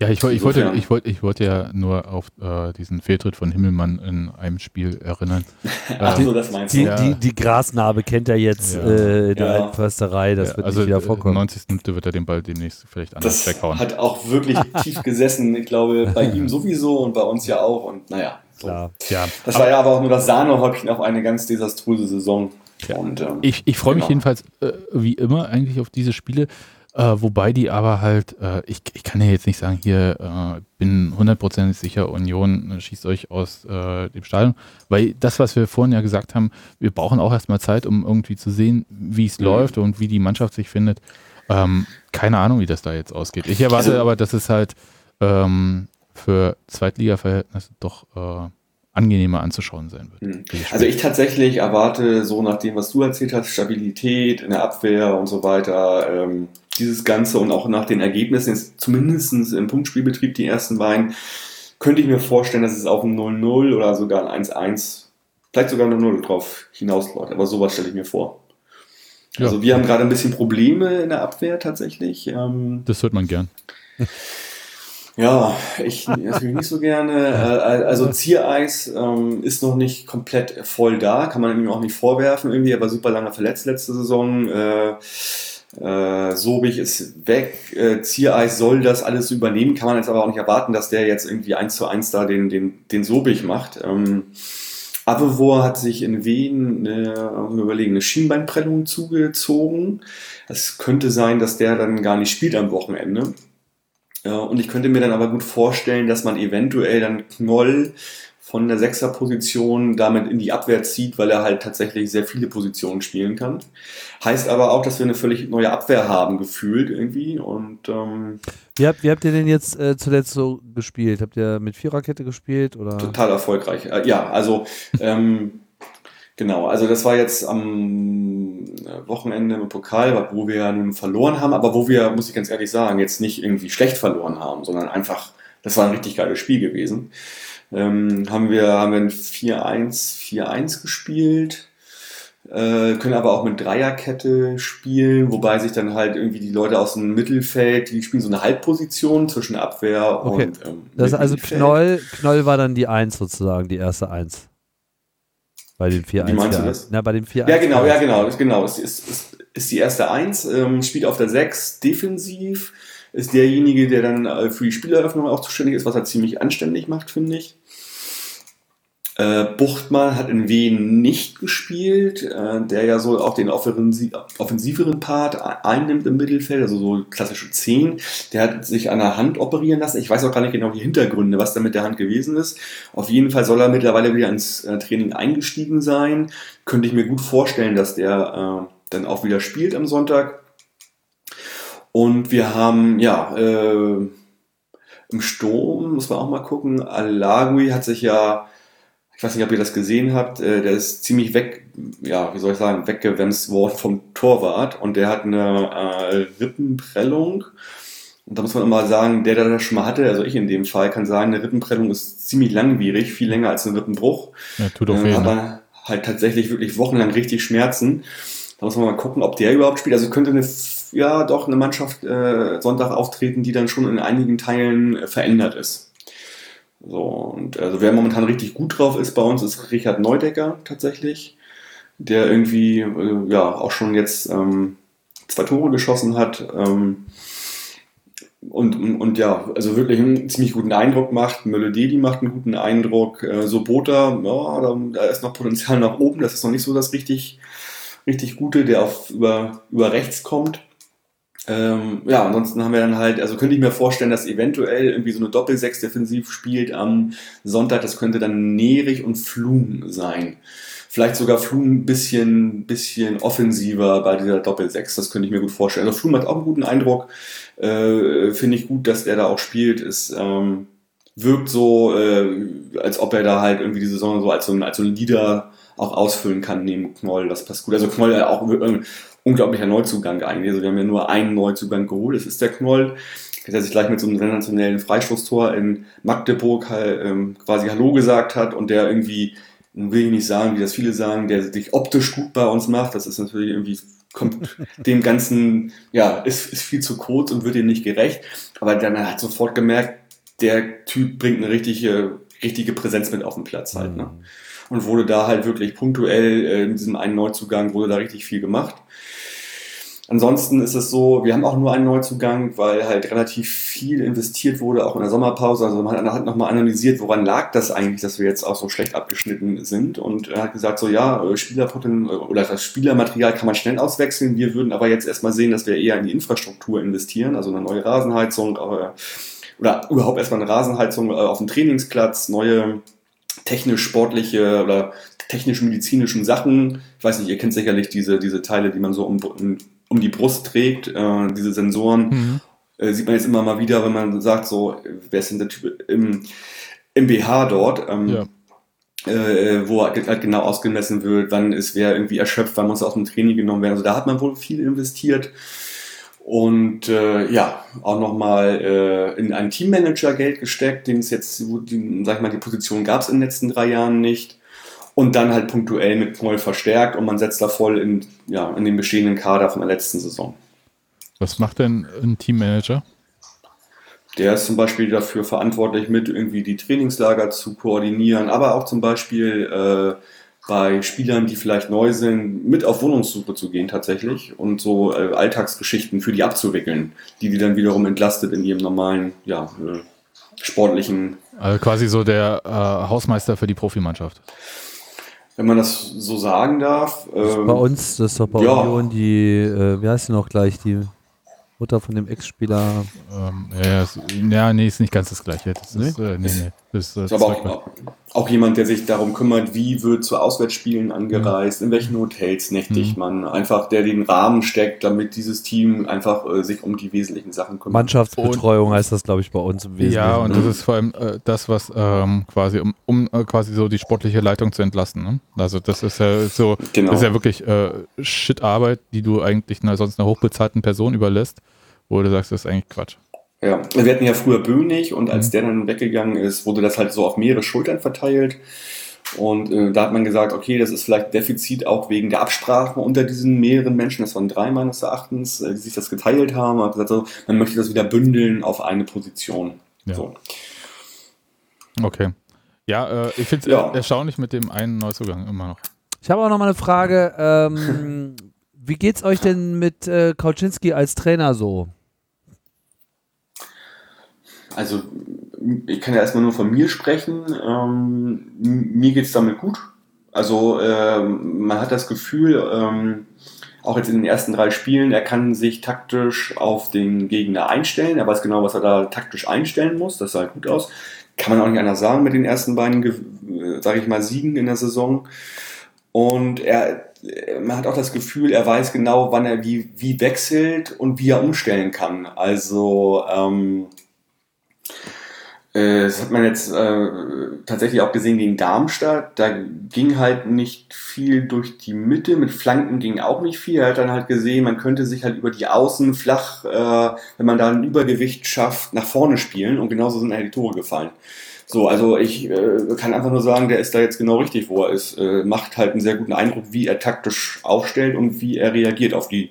Ja, ich, ich, wollte, ich, wollte, ich wollte ja nur auf äh, diesen Fehltritt von Himmelmann in einem Spiel erinnern. Ach so, das meinst du. Die, die, die Grasnarbe kennt er jetzt ja. äh, der ja. Försterei, das ja, wird also nicht wieder vorkommen. 90. Minute wird er den Ball demnächst vielleicht anders das weghauen. hat auch wirklich tief gesessen, ich glaube, bei ihm sowieso und bei uns ja auch und naja. Klar. Ja. Das war ja aber auch nur das Sahnehäubchen auf eine ganz desaströse Saison. Und, ähm, ich ich freue mich genau. jedenfalls äh, wie immer eigentlich auf diese Spiele. Äh, wobei die aber halt, äh, ich, ich kann ja jetzt nicht sagen, hier äh, bin hundertprozentig sicher, Union äh, schießt euch aus äh, dem Stadion, weil das, was wir vorhin ja gesagt haben, wir brauchen auch erstmal Zeit, um irgendwie zu sehen, wie es mhm. läuft und wie die Mannschaft sich findet. Ähm, keine Ahnung, wie das da jetzt ausgeht. Ich erwarte also, aber, dass es halt ähm, für Zweitliga-Verhältnisse doch äh, angenehmer anzuschauen sein wird. Mhm. Also ich tatsächlich erwarte so nach dem, was du erzählt hast, Stabilität in der Abwehr und so weiter. Ähm, dieses Ganze und auch nach den Ergebnissen, jetzt zumindest im Punktspielbetrieb, die ersten beiden, könnte ich mir vorstellen, dass es auf ein 0-0 oder sogar ein 1-1, vielleicht sogar eine 0 drauf hinausläuft. Aber sowas stelle ich mir vor. Ja. Also wir haben gerade ein bisschen Probleme in der Abwehr tatsächlich. Ähm, das hört man gern. Ja, ich natürlich nicht so gerne. Äh, also Ziereis ähm, ist noch nicht komplett voll da, kann man ihm auch nicht vorwerfen irgendwie, er war super lange verletzt letzte Saison. Äh, äh, Sobich ist weg, äh, Ziereis soll das alles übernehmen, kann man jetzt aber auch nicht erwarten, dass der jetzt irgendwie eins zu eins da den, den, den Sobich macht. Ähm, Avevor hat sich in Wien eine, überlegen, eine Schienbeinprellung zugezogen. Es könnte sein, dass der dann gar nicht spielt am Wochenende. Ja, und ich könnte mir dann aber gut vorstellen, dass man eventuell dann Knoll von der Sechserposition damit in die Abwehr zieht, weil er halt tatsächlich sehr viele Positionen spielen kann. Heißt aber auch, dass wir eine völlig neue Abwehr haben, gefühlt irgendwie. Und ähm, wie, habt, wie habt ihr denn jetzt äh, zuletzt so gespielt? Habt ihr mit Viererkette gespielt? Oder? Total erfolgreich. Äh, ja, also ähm, genau, also das war jetzt am Wochenende im Pokal, wo wir nun verloren haben, aber wo wir, muss ich ganz ehrlich sagen, jetzt nicht irgendwie schlecht verloren haben, sondern einfach, das war ein richtig geiles Spiel gewesen ähm, haben wir, haben wir ein 4-1, 4-1 gespielt, äh, können aber auch mit Dreierkette spielen, wobei sich dann halt irgendwie die Leute aus dem Mittelfeld, die spielen so eine Halbposition zwischen Abwehr okay. und ähm, Das ist also Knoll, Knoll war dann die 1 sozusagen, die erste 1. Bei den 4-1. Wie meinst du das? Na, bei dem 4 Ja, genau, ja, genau, genau. Ist, ist, ist die erste 1, ähm, spielt auf der 6 defensiv, ist derjenige, der dann äh, für die Spieleröffnung auch zuständig ist, was er ziemlich anständig macht, finde ich. Äh, Buchtmann hat in Wien nicht gespielt, äh, der ja so auch den offensiveren Part einnimmt im Mittelfeld, also so klassische 10. Der hat sich an der Hand operieren lassen. Ich weiß auch gar nicht genau die Hintergründe, was da mit der Hand gewesen ist. Auf jeden Fall soll er mittlerweile wieder ins äh, Training eingestiegen sein. Könnte ich mir gut vorstellen, dass der äh, dann auch wieder spielt am Sonntag. Und wir haben, ja, äh, im Sturm, muss man auch mal gucken, Alagui hat sich ja ich weiß nicht, ob ihr das gesehen habt, äh, der ist ziemlich weg, ja, wie soll ich sagen, weggewemst worden vom Torwart und der hat eine äh, Rippenprellung. Und da muss man immer sagen, der, der das schon mal hatte, also ich in dem Fall, kann sagen, eine Rippenprellung ist ziemlich langwierig, viel länger als ein Rippenbruch. Ja, tut auch weh. Äh, aber ne? halt tatsächlich wirklich wochenlang richtig Schmerzen. Da muss man mal gucken, ob der überhaupt spielt. Also könnte eine, ja, doch eine Mannschaft äh, Sonntag auftreten, die dann schon in einigen Teilen äh, verändert ist. So, und also wer momentan richtig gut drauf ist bei uns, ist Richard Neudecker tatsächlich, der irgendwie äh, ja auch schon jetzt ähm, zwei Tore geschossen hat. Ähm, und, und, und, ja, also wirklich einen ziemlich guten Eindruck macht. Melodie, die macht einen guten Eindruck. Äh, Sobota, ja, da, da, ist noch Potenzial nach oben. Das ist noch nicht so das richtig, richtig Gute, der auf über, über rechts kommt. Ähm, ja, ansonsten haben wir dann halt, also könnte ich mir vorstellen, dass eventuell irgendwie so eine Doppelsechs defensiv spielt am Sonntag. Das könnte dann Nerich und Flum sein. Vielleicht sogar Flum ein bisschen, bisschen offensiver bei dieser Doppelsechs. Das könnte ich mir gut vorstellen. Also Flum hat auch einen guten Eindruck. Äh, Finde ich gut, dass der da auch spielt. Ist, ähm, wirkt so, äh, als ob er da halt irgendwie die Saison so als so ein, als so ein Leader auch ausfüllen kann neben Knoll. Das passt gut. Also Knoll ja auch ein unglaublicher Neuzugang eigentlich. Also wir haben ja nur einen Neuzugang geholt, das ist der Knoll. Der sich gleich mit so einem sensationellen Freistoßtor in Magdeburg halt, ähm, quasi Hallo gesagt hat und der irgendwie, will ich nicht sagen, wie das viele sagen, der sich optisch gut bei uns macht. Das ist natürlich irgendwie kommt dem Ganzen, ja, ist, ist viel zu kurz und wird ihm nicht gerecht. Aber dann hat sofort gemerkt, der Typ bringt eine richtige, richtige Präsenz mit auf den Platz halt. Ne? Und wurde da halt wirklich punktuell äh, in diesem einen Neuzugang wurde da richtig viel gemacht. Ansonsten ist es so, wir haben auch nur einen Neuzugang, weil halt relativ viel investiert wurde, auch in der Sommerpause. Also man hat nochmal analysiert, woran lag das eigentlich, dass wir jetzt auch so schlecht abgeschnitten sind. Und er hat gesagt, so ja, äh, Spielerpotenzial oder das Spielermaterial kann man schnell auswechseln. Wir würden aber jetzt erstmal sehen, dass wir eher in die Infrastruktur investieren, also eine neue Rasenheizung oder überhaupt erstmal eine Rasenheizung äh, auf dem Trainingsplatz, neue technisch-sportliche oder technisch-medizinischen Sachen. Ich weiß nicht, ihr kennt sicherlich diese, diese Teile, die man so um, um die Brust trägt, äh, diese Sensoren. Mhm. Äh, sieht man jetzt immer mal wieder, wenn man sagt, so, wer ist denn der Typ im, im BH dort? Ähm, ja. Äh, wo halt genau ausgemessen wird, wann ist wer irgendwie erschöpft, wann muss aus dem Training genommen werden. Also da hat man wohl viel investiert. Und äh, ja, auch nochmal äh, in einen Teammanager Geld gesteckt, den es jetzt, die, sag ich mal, die Position gab es in den letzten drei Jahren nicht. Und dann halt punktuell mit Knoll verstärkt und man setzt da voll in, ja, in den bestehenden Kader von der letzten Saison. Was macht denn ein Teammanager? Der ist zum Beispiel dafür verantwortlich, mit irgendwie die Trainingslager zu koordinieren, aber auch zum Beispiel äh, bei Spielern, die vielleicht neu sind, mit auf Wohnungssuche zu gehen tatsächlich und so äh, Alltagsgeschichten für die abzuwickeln, die die dann wiederum entlastet in ihrem normalen, ja, äh, sportlichen. Also quasi so der äh, Hausmeister für die Profimannschaft. Wenn man das so sagen darf. Ähm, bei uns, das ist doch bei ja. Union die, äh, wie heißt sie noch gleich, die Mutter von dem Ex-Spieler. Ähm, ja, ja, nee, ist nicht ganz das Gleiche. Das nee? Ist, äh, nee, nee, das, äh, ist aber auch, auch, jemand, der sich darum kümmert, wie wird zu Auswärtsspielen angereist, mhm. in welchen Hotels nächtigt mhm. man. Einfach, der den Rahmen steckt, damit dieses Team einfach äh, sich um die wesentlichen Sachen kümmert. Mannschaftsbetreuung und, heißt das, glaube ich, bei uns im Wesentlichen. Ja, und das ist vor allem äh, das, was ähm, quasi, um, um äh, quasi so die sportliche Leitung zu entlasten. Ne? Also das ist ja so, genau. das ist ja wirklich äh, Shit-Arbeit, die du eigentlich einer, sonst einer hochbezahlten Person überlässt wo du sagst, das ist eigentlich Quatsch. Ja, wir hatten ja früher Böhnig und als mhm. der dann weggegangen ist, wurde das halt so auf mehrere Schultern verteilt. Und äh, da hat man gesagt, okay, das ist vielleicht Defizit auch wegen der Absprachen unter diesen mehreren Menschen, das waren drei meines Erachtens, äh, die sich das geteilt haben. Man hat gesagt, so, man möchte das wieder bündeln auf eine Position. Ja. So. Okay. Ja, äh, ich finde es ja. erstaunlich mit dem einen Neuzugang immer noch. Ich habe auch noch mal eine Frage. Ähm, Wie geht's euch denn mit äh, Kauczynski als Trainer so? Also, ich kann ja erstmal nur von mir sprechen. Ähm, mir geht es damit gut. Also, ähm, man hat das Gefühl, ähm, auch jetzt in den ersten drei Spielen, er kann sich taktisch auf den Gegner einstellen. Er weiß genau, was er da taktisch einstellen muss. Das sah halt gut aus. Kann man auch nicht anders sagen mit den ersten beiden, äh, sage ich mal, Siegen in der Saison. Und er, man hat auch das Gefühl, er weiß genau, wann er wie, wie wechselt und wie er umstellen kann. Also ähm, äh, das hat man jetzt äh, tatsächlich auch gesehen gegen Darmstadt. Da ging halt nicht viel durch die Mitte, mit Flanken ging auch nicht viel. Er hat dann halt gesehen, man könnte sich halt über die Außen flach, äh, wenn man da ein Übergewicht schafft, nach vorne spielen und genauso sind halt die Tore gefallen. So, also ich äh, kann einfach nur sagen, der ist da jetzt genau richtig, wo er ist. Äh, macht halt einen sehr guten Eindruck, wie er taktisch aufstellt und wie er reagiert auf die,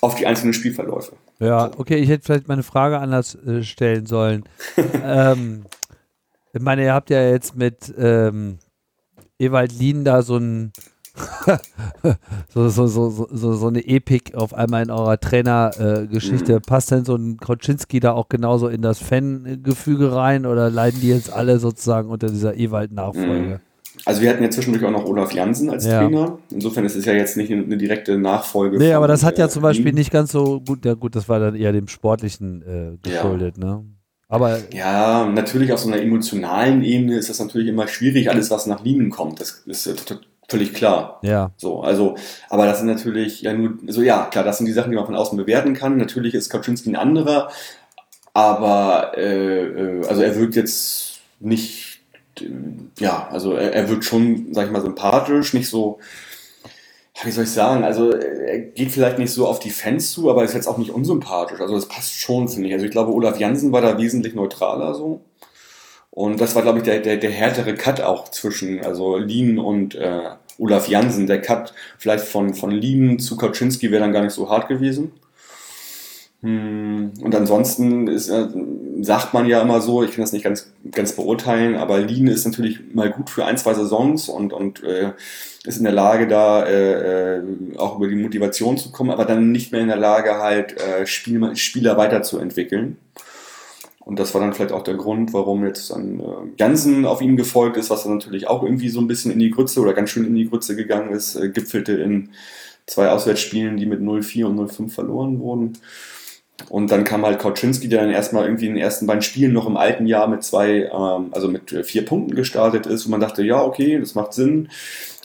auf die einzelnen Spielverläufe. Ja, okay, ich hätte vielleicht meine Frage anders äh, stellen sollen. ähm, ich meine, ihr habt ja jetzt mit ähm, Ewald Lien da so ein so, so, so, so, so eine Epik auf einmal in eurer Trainergeschichte. Äh, mhm. Passt denn so ein Kroczynski da auch genauso in das Fangefüge rein oder leiden die jetzt alle sozusagen unter dieser Ewald-Nachfolge? Mhm. Also wir hatten ja zwischendurch auch noch Olaf Jansen als ja. Trainer. Insofern ist es ja jetzt nicht eine direkte Nachfolge. Nee, aber das hat ja zum Beispiel nicht ganz so gut, ja gut, das war dann eher dem Sportlichen äh, geschuldet, ja. ne? Aber ja, natürlich auf so einer emotionalen Ebene ist das natürlich immer schwierig, alles was nach Linien kommt. Das ist Völlig klar. Ja. So, also, aber das sind natürlich ja nur, so ja, klar, das sind die Sachen, die man von außen bewerten kann. Natürlich ist Kaczynski ein anderer, aber äh, äh, also er wirkt jetzt nicht, äh, ja, also er, er wird schon, sag ich mal, sympathisch, nicht so, wie soll ich sagen, also er geht vielleicht nicht so auf die Fans zu, aber ist jetzt auch nicht unsympathisch. Also das passt schon, finde ich. Also ich glaube, Olaf Jansen war da wesentlich neutraler so. Und das war, glaube ich, der, der, der härtere Cut auch zwischen, also Lien und äh, Olaf Jansen. Der Cut vielleicht von, von Lien zu Kaczynski wäre dann gar nicht so hart gewesen. Hm, Und ansonsten ist, äh, sagt man ja immer so, ich kann das nicht ganz, ganz beurteilen, aber Lien ist natürlich mal gut für ein, zwei Saisons und, und äh, ist in der Lage, da äh, äh, auch über die Motivation zu kommen, aber dann nicht mehr in der Lage, halt äh, Spiel, Spieler weiterzuentwickeln. Und das war dann vielleicht auch der Grund, warum jetzt dann äh, Jansen auf ihn gefolgt ist, was dann natürlich auch irgendwie so ein bisschen in die Grütze oder ganz schön in die Grütze gegangen ist, äh, gipfelte in zwei Auswärtsspielen, die mit 0-4 und 0-5 verloren wurden. Und dann kam halt Kauczynski, der dann erstmal irgendwie in den ersten beiden Spielen noch im alten Jahr mit zwei, ähm, also mit äh, vier Punkten gestartet ist. Und man dachte, ja, okay, das macht Sinn.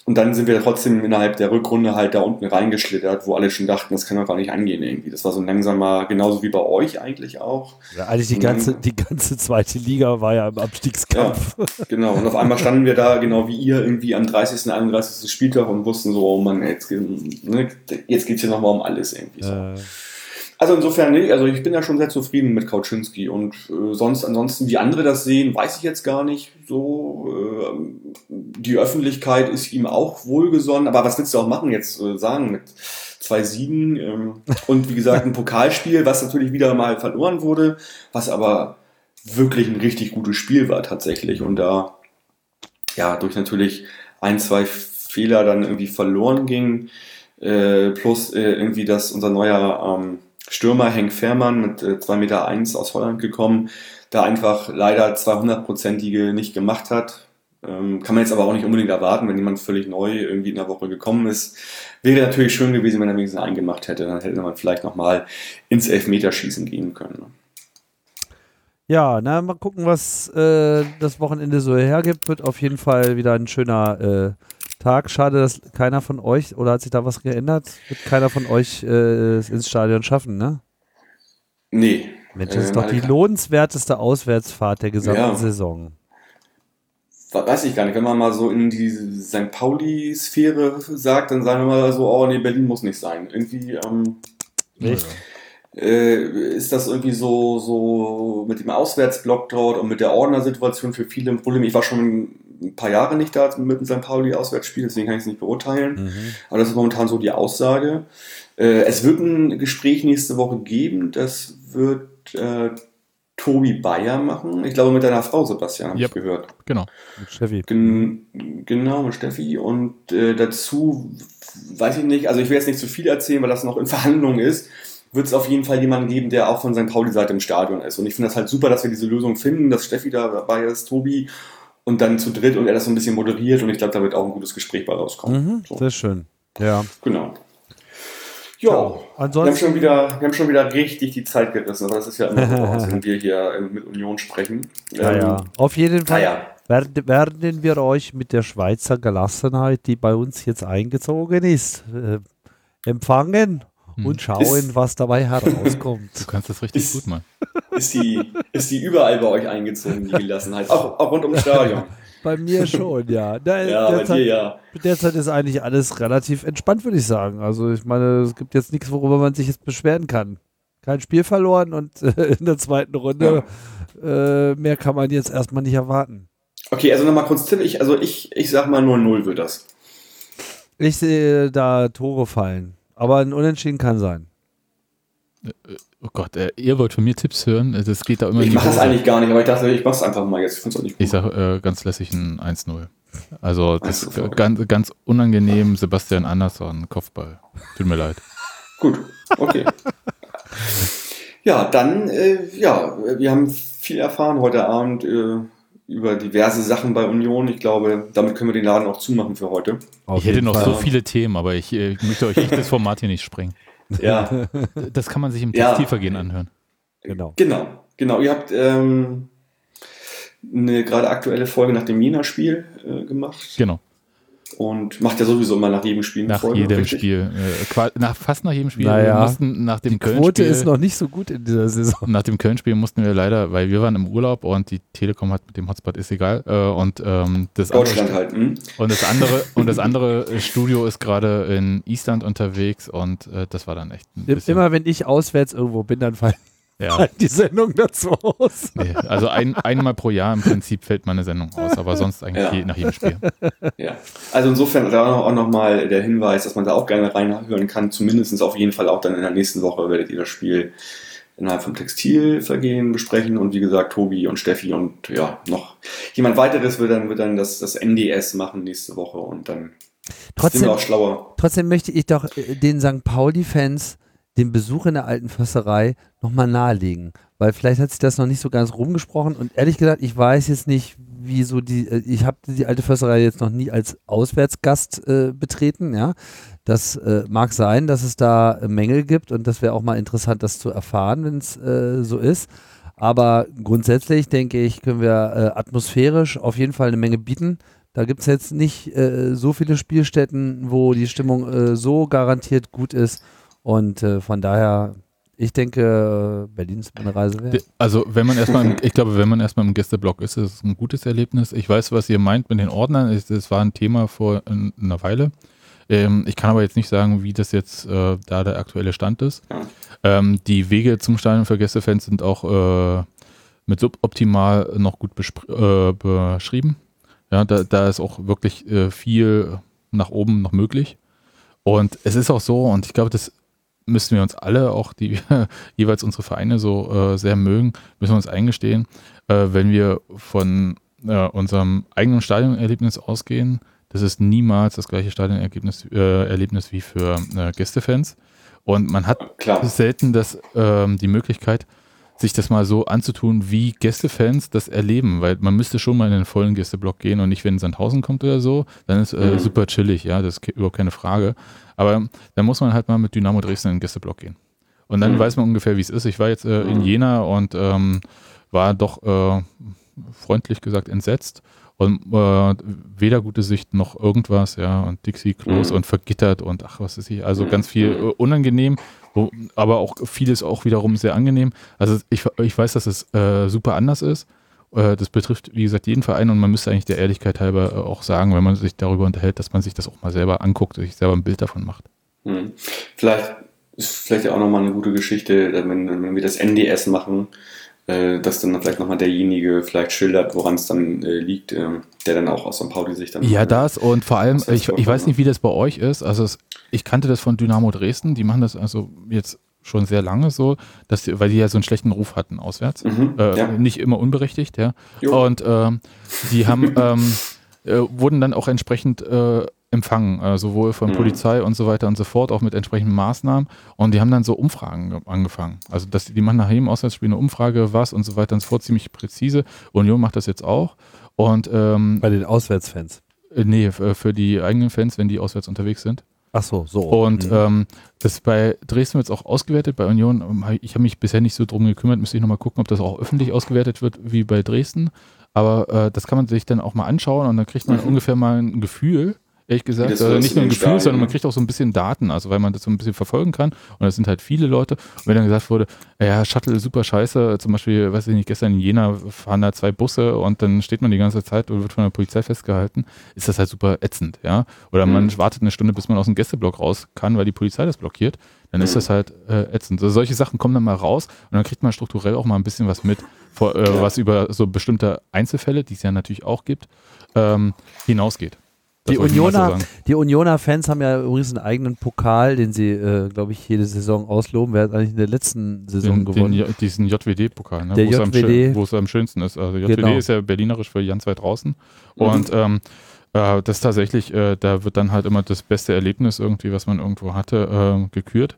Und dann sind wir trotzdem innerhalb der Rückrunde halt da unten reingeschlittert, wo alle schon dachten, das kann doch gar nicht angehen irgendwie. Das war so ein langsamer, genauso wie bei euch eigentlich auch. Ja, eigentlich die ganze, die ganze zweite Liga war ja im Abstiegskampf. Ja, genau. Und auf einmal standen wir da, genau wie ihr, irgendwie am 30., 31. Spieltag und wussten so, oh Mann, jetzt, ne, jetzt geht's hier nochmal um alles irgendwie so. Äh, Also insofern, nee, also ich bin ja schon sehr zufrieden mit Kauczynski und äh, sonst, ansonsten, wie andere das sehen, weiß ich jetzt gar nicht so. Äh, die Öffentlichkeit ist ihm auch wohlgesonnen, aber was willst du auch machen jetzt äh, sagen mit zwei Siegen ähm, und wie gesagt ein Pokalspiel, was natürlich wieder mal verloren wurde, was aber wirklich ein richtig gutes Spiel war tatsächlich und da ja durch natürlich ein, zwei Fehler dann irgendwie verloren ging. Äh, plus äh, irgendwie, dass unser neuer ähm, Stürmer Henk Fährmann mit äh, 2,1 Meter eins aus Holland gekommen, da einfach leider 200-prozentige nicht gemacht hat. Ähm, kann man jetzt aber auch nicht unbedingt erwarten, wenn jemand völlig neu irgendwie in der Woche gekommen ist. Wäre natürlich schön gewesen, wenn er wenigstens eingemacht hätte. Dann hätte man vielleicht nochmal ins Elfmeterschießen gehen können. ja, na, mal gucken, was äh, das Wochenende so hergibt. Wird auf jeden Fall wieder ein schöner äh, Tag. Schade, dass keiner von euch, oder hat sich da was geändert? Wird keiner von euch äh, ins Stadion schaffen, ne? Nee. Mensch, das ist Äh, doch die lohnenswerteste Auswärtsfahrt der gesamten Ja. Saison. weiß ich gar nicht, wenn man mal so in die St. Pauli-Sphäre sagt, dann sagen wir mal so, oh nee, Berlin muss nicht sein. Irgendwie ähm, äh, ist das irgendwie so, so mit dem Auswärtsblock dort und mit der Ordnersituation für viele ein Problem. Ich war schon ein paar Jahre nicht da mit dem St. Pauli-Auswärtsspiel, deswegen kann ich es nicht beurteilen. Mhm. Aber das ist momentan so die Aussage. Äh, es wird ein Gespräch nächste Woche geben, das wird äh, Tobi Bayer machen. Ich glaube mit deiner Frau, Sebastian, habe Yep. ich gehört. Genau. Mit Steffi. Gen genau, mit Steffi. Und äh, dazu weiß ich nicht, also ich will jetzt nicht zu viel erzählen, weil das noch in Verhandlungen ist. Wird es auf jeden Fall jemanden geben, der auch von St. Pauli-Seite im Stadion ist. Und ich finde das halt super, dass wir diese Lösung finden, dass Steffi da dabei ist, Tobi und dann zu dritt und er das so ein bisschen moderiert. Und ich glaube, da wird auch ein gutes Gespräch bei rauskommen. Mhm, So, sehr schön. Ja. genau. Ja, wir haben, Ansonsten, schon wieder, wir haben schon wieder richtig die Zeit gerissen, aber das ist ja immer so, wenn wir hier äh, mit Union sprechen. ja, Ähm, ja. Auf jeden Fall Naja, werden, werden wir euch mit der Schweizer Gelassenheit, die bei uns jetzt eingezogen ist, äh, empfangen Hm. und schauen, Ist- was dabei herauskommt. Du kannst das richtig Ist- gut machen. ist die, ist die überall bei euch eingezogen, die Gelassenheit. Auch, auch rund ums Stadion. Bei mir schon, ja. Da, Ja, bei derzeit, dir ja. derzeit ist eigentlich alles relativ entspannt, würde ich sagen. Also ich meine, es gibt jetzt nichts, worüber man sich jetzt beschweren kann. Kein Spiel verloren und äh, in der zweiten Runde äh, mehr kann man jetzt erstmal nicht erwarten. Okay, also nochmal kurz Tipp. Ich, also ich, ich sag mal 0-0 wird das. Ich sehe da Tore fallen, aber ein Unentschieden kann sein. Oh Gott, äh, ihr wollt von mir Tipps hören. äh, Das geht da immer Ich mache das eigentlich gar nicht, aber ich dachte, ich mach's einfach mal jetzt. Ich find's auch nicht gut. Ich sage äh, ganz lässig ein 1-0. Also das 1-0, ist ganz, ganz unangenehm. Sebastian Andersson, Kopfball. Tut mir leid. Gut, okay. ja, dann, äh, ja, wir haben viel erfahren heute Abend äh, über diverse Sachen bei Union. Ich glaube, damit können wir den Laden auch zumachen für heute. Auf ich hätte noch Fall. so viele Themen, aber ich äh, möchte euch echt das Format hier nicht sprengen. Ja, Das kann man sich im Ja. Tiefergehen anhören. Genau. genau, genau. Ihr habt ähm, eine gerade aktuelle Folge nach dem Jena-Spiel äh, gemacht. Genau. Und macht ja sowieso immer nach jedem Spiel eine Nach Folge, jedem richtig? Spiel. Äh, nach, fast nach jedem Spiel. Naja, wir mussten nach dem Die Quote Köln-Spiel. ist noch nicht so gut in dieser Saison. Nach dem Köln-Spiel mussten wir leider, weil wir waren im Urlaub und die Telekom hat mit dem Hotspot ist egal. Äh, und ähm, das andere Deutschland halt. Hm? Und das andere, und das andere Studio ist gerade in Island unterwegs und äh, das war dann echt ein bisschen. Immer wenn ich auswärts irgendwo bin, dann fallen ja, die Sendung dazu aus. nee, also ein, einmal pro Jahr im Prinzip fällt meine Sendung aus, aber sonst eigentlich Ja. je, nach jedem Spiel. Ja, also insofern da auch nochmal der Hinweis, dass man da auch gerne reinhören kann. Zumindest auf jeden Fall auch dann in der nächsten Woche werdet ihr das Spiel innerhalb vom Textilvergehen besprechen und wie gesagt Tobi und Steffi und ja noch jemand weiteres wird dann wird dann das, das NDS machen nächste Woche und dann sind Trotzdem, wir auch schlauer. trotzdem möchte ich doch äh, den St. Pauli-Fans den Besuch in der alten Försterei nochmal nahelegen. Weil vielleicht hat sich das noch nicht so ganz rumgesprochen und ehrlich gesagt, ich weiß jetzt nicht, wie so die, äh, ich habe die alte Försterei jetzt noch nie als Auswärtsgast äh, betreten, ja. Das äh, mag sein, dass es da äh, Mängel gibt und das wäre auch mal interessant, das zu erfahren, wenn es äh, so ist. Aber grundsätzlich denke ich, können wir äh, atmosphärisch auf jeden Fall eine Menge bieten. Da gibt es jetzt nicht so viele Spielstätten, wo die Stimmung so garantiert gut ist. Und äh, von daher, ich denke, äh, Berlin ist meine Reise wert. Also wenn man erstmal, im- ich glaube, wenn man erstmal im Gästeblock ist, ist es ein gutes Erlebnis. Ich weiß, was ihr meint mit den Ordnern. Es- Das war ein Thema vor in- einer Weile. Ähm, ich kann aber jetzt nicht sagen, wie das jetzt äh, da der aktuelle Stand ist. Ähm, die Wege zum Stadion für Gästefans sind auch äh, mit suboptimal noch gut äh, beschrieben. Ja, da, da ist auch wirklich äh, viel nach oben noch möglich. Und es ist auch so, und ich glaube, das müssen wir uns alle, auch die wir jeweils unsere Vereine so äh, sehr mögen, müssen wir uns eingestehen, äh, wenn wir von äh, unserem eigenen Stadionerlebnis ausgehen, das ist niemals das gleiche Stadionerlebnis äh, Erlebnis wie für äh, Gästefans. Und man hat Klar. selten das, ähm, die Möglichkeit, sich das mal so anzutun, wie Gästefans das erleben, weil man müsste schon mal in den vollen Gästeblock gehen und nicht, wenn Sandhausen kommt oder so, dann ist äh, Mhm. super chillig, ja, das ist überhaupt keine Frage. Aber dann muss man halt mal mit Dynamo Dresden in den Gästeblock gehen. Und dann Mhm. weiß man ungefähr, wie es ist. Ich war jetzt äh, in Mhm. Jena und ähm, war doch äh, freundlich gesagt entsetzt. Und äh, weder gute Sicht noch irgendwas, ja, und Dixie-Klos Mhm. und vergittert und ach, was ist hier, also Mhm. ganz viel äh, unangenehm, wo, aber auch vieles auch wiederum sehr angenehm. Also ich, ich weiß, dass es äh, super anders ist. Äh, das betrifft, wie gesagt, jeden Verein und man müsste eigentlich der Ehrlichkeit halber äh, auch sagen, wenn man sich darüber unterhält, dass man sich das auch mal selber anguckt, sich selber ein Bild davon macht. Hm. Vielleicht ist vielleicht ja auch nochmal eine gute Geschichte, wenn, wenn wir das NDS machen, äh, dass dann vielleicht nochmal derjenige vielleicht schildert, woran es dann äh, liegt, ähm, der dann auch aus St. Pauli sich dann. Ja, das und vor allem, ich, ich weiß ne? nicht, wie das bei euch ist. Also es, ich kannte das von Dynamo Dresden, die machen das also jetzt schon sehr lange so, dass die, weil die ja so einen schlechten Ruf hatten auswärts. Mhm, Äh, ja. Nicht immer unberechtigt, ja. Jo. Und ähm, die haben ähm, äh, wurden dann auch entsprechend äh, empfangen, äh, sowohl von Mhm. Polizei und so weiter und so fort, auch mit entsprechenden Maßnahmen. Und die haben dann so Umfragen ge- angefangen. Also dass die, die machen nach jedem Auswärtsspiel eine Umfrage, was und so weiter und so fort, ziemlich präzise. Union macht das jetzt auch. Und ähm, Bei den Auswärtsfans. äh, nee, für die eigenen Fans, wenn die auswärts unterwegs sind. Ach so, so. Und Mhm. ähm, das bei Dresden wird es auch ausgewertet, bei Union, ähm, ich habe mich bisher nicht so drum gekümmert, müsste ich nochmal gucken, ob das auch öffentlich ausgewertet wird wie bei Dresden. Aber äh, das kann man sich dann auch mal anschauen und dann kriegt man Mhm. ungefähr mal ein Gefühl, ehrlich gesagt. Also so ist nicht nur ein Gefühl, Stadien, sondern man ne? kriegt auch so ein bisschen Daten, also weil man das so ein bisschen verfolgen kann. Und das sind halt viele Leute. Und wenn dann gesagt wurde, ja, Shuttle ist super scheiße, zum Beispiel, weiß ich nicht, gestern in Jena fahren da zwei Busse und dann steht man die ganze Zeit und wird von der Polizei festgehalten, ist das halt super ätzend, ja. Oder man Mhm. wartet eine Stunde, bis man aus dem Gästeblock raus kann, weil die Polizei das blockiert, dann ist Mhm. das halt äh, ätzend. Also solche Sachen kommen dann mal raus und dann kriegt man strukturell auch mal ein bisschen was mit, vor, äh, was über so bestimmte Einzelfälle, die es ja natürlich auch gibt, ähm, hinausgeht. Das Die so Unioner, sagen. die Unioner Fans haben ja übrigens einen eigenen Pokal, den sie, äh, glaube ich, jede Saison ausloben. Wer hat eigentlich in der letzten Saison Den, gewonnen? den, diesen JWD-Pokal, ne? Wo es am JWD. schön- wo es am schönsten ist. Also JWD Genau. ist ja berlinerisch für ganz weit draußen. Mhm. Und ähm, äh, das tatsächlich, äh, da wird dann halt immer das beste Erlebnis irgendwie, was man irgendwo hatte, äh, gekürt.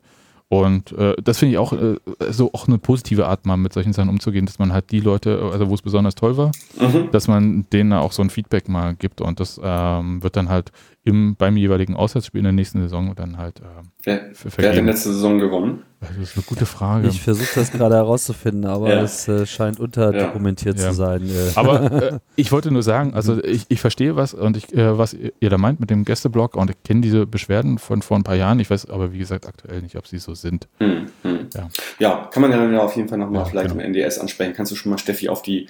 Und äh, das finde ich auch äh, so auch eine positive Art, mal mit solchen Sachen umzugehen, dass man halt die Leute, also wo es besonders toll war, Mhm. dass man denen auch so ein Feedback mal gibt und das ähm, wird dann halt im, beim jeweiligen Auswärtsspiel in der nächsten Saison dann halt äh, Wer, hat denn vergeben. letzte Saison gewonnen? Das ist eine gute Frage. Ich versuche das gerade herauszufinden, aber Ja. es äh, scheint unterdokumentiert Ja. zu sein. Äh. Aber äh, ich wollte nur sagen, also ich, ich verstehe was und ich, äh, was ihr da meint mit dem Gästeblog und ich kenne diese Beschwerden von vor ein paar Jahren. Ich weiß aber wie gesagt aktuell nicht, ob sie so sind. Hm, hm. Ja. Ja. kann man ja dann ja auf jeden Fall nochmal Ja, vielleicht genau. im NDS ansprechen. Kannst du schon mal Steffi auf die,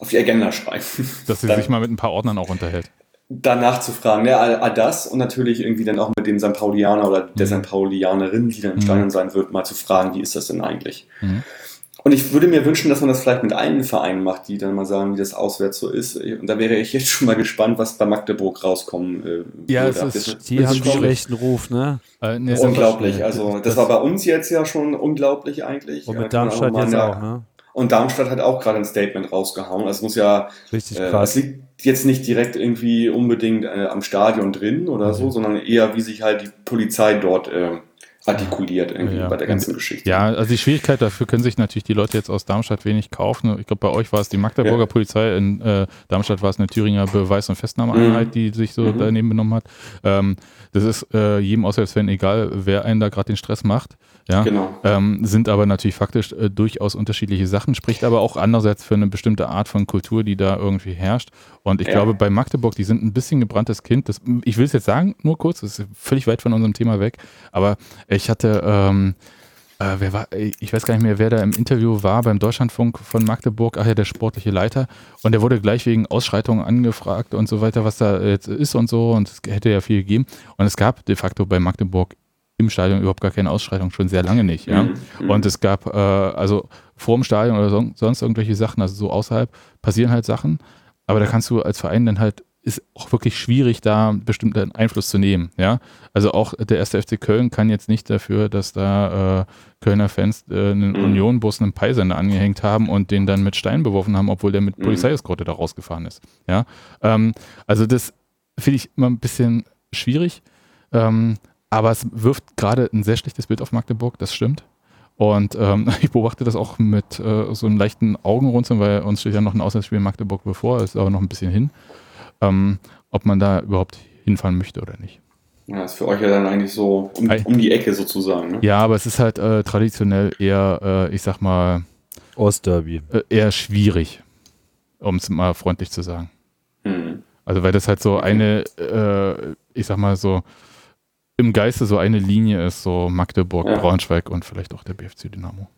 auf die Agenda schreiben. Dass sie Dann- sich mal mit ein paar Ordnern auch unterhält. Danach zu fragen. Ja, all, all das und natürlich irgendwie dann auch mit dem St. Paulianer oder der Mhm. St. Paulianerin, die dann im Mhm. Stadion sein wird, mal zu fragen, wie ist das denn eigentlich? Mhm. Und ich würde mir wünschen, dass man das vielleicht mit allen Vereinen macht, die dann mal sagen, wie das auswärts so ist. Und da wäre ich jetzt schon mal gespannt, was bei Magdeburg rauskommen äh, Ja, würde. es ist- Das Die das haben schwierig. schlechten Ruf, ne? Äh, nee, Unglaublich. Also das, Das- war bei uns jetzt ja schon unglaublich eigentlich. Und mit man Darmstadt jetzt ja. auch, ne? Und Darmstadt hat auch gerade ein Statement rausgehauen. Also es muss ja Richtig äh, krass. es liegt jetzt nicht direkt irgendwie unbedingt äh, am Stadion drin oder so, sondern eher, wie sich halt die Polizei dort äh, artikuliert irgendwie Ja. bei der ganzen Geschichte. Ja, also die Schwierigkeit dafür können sich natürlich die Leute jetzt aus Darmstadt wenig kaufen. Ich glaube, bei euch war es die Magdeburger Ja. Polizei, in äh, Darmstadt war es eine Thüringer Beweis- und Festnahmeeinheit, Mhm. die sich so Mhm. daneben benommen hat. Ähm, das ist äh, jedem Auswärtsfan egal, wer einen da gerade den Stress macht. Ja. Genau. Ähm, sind aber natürlich faktisch äh, durchaus unterschiedliche Sachen, spricht aber auch andererseits für eine bestimmte Art von Kultur, die da irgendwie herrscht. Und ich Ja. glaube, bei Magdeburg, die sind ein bisschen gebranntes Kind. Das, ich will es jetzt sagen, nur kurz, das ist völlig weit von unserem Thema weg, aber ich hatte, ähm, äh, wer war, ich weiß gar nicht mehr, wer da im Interview war beim Deutschlandfunk von Magdeburg, ach ja, der sportliche Leiter. Und der wurde gleich wegen Ausschreitungen angefragt und so weiter, was da jetzt ist und so. Und es hätte ja viel gegeben. Und es gab de facto bei Magdeburg im Stadion überhaupt gar keine Ausschreitung, schon sehr lange nicht. Ja? Mhm. Mhm. Und es gab, äh, also vor dem Stadion oder son sonst irgendwelche Sachen, also so außerhalb, passieren halt Sachen. Aber da kannst du als Verein dann halt, ist auch wirklich schwierig, da bestimmten Einfluss zu nehmen. Ja? Also auch der erste FC Köln kann jetzt nicht dafür, dass da äh, Kölner Fans äh, einen Mhm. Union-Bus einen Peisender angehängt haben und den dann mit Steinen beworfen haben, obwohl der mit Mhm. Polizeieskorte da rausgefahren ist. Ja? Ähm, also das finde ich immer ein bisschen schwierig. Ähm, aber es wirft gerade ein sehr schlechtes Bild auf Magdeburg, das stimmt. Und ähm, ich beobachte das auch mit äh, so einem leichten Augenrunzeln, weil uns steht ja noch ein Auswärtsspiel in Magdeburg bevor, ist aber noch ein bisschen hin, ähm, ob man da überhaupt hinfahren möchte oder nicht. Ja, ist für euch ja dann eigentlich so um, um die Ecke sozusagen. Ne? Ja, aber es ist halt äh, traditionell eher, äh, ich sag mal, Ostderby. äh, eher schwierig, um es mal freundlich zu sagen. Mhm. Also weil das halt so eine, äh, ich sag mal so, im Geiste so eine Linie ist, so Magdeburg, Ja. Braunschweig und vielleicht auch der BFC Dynamo.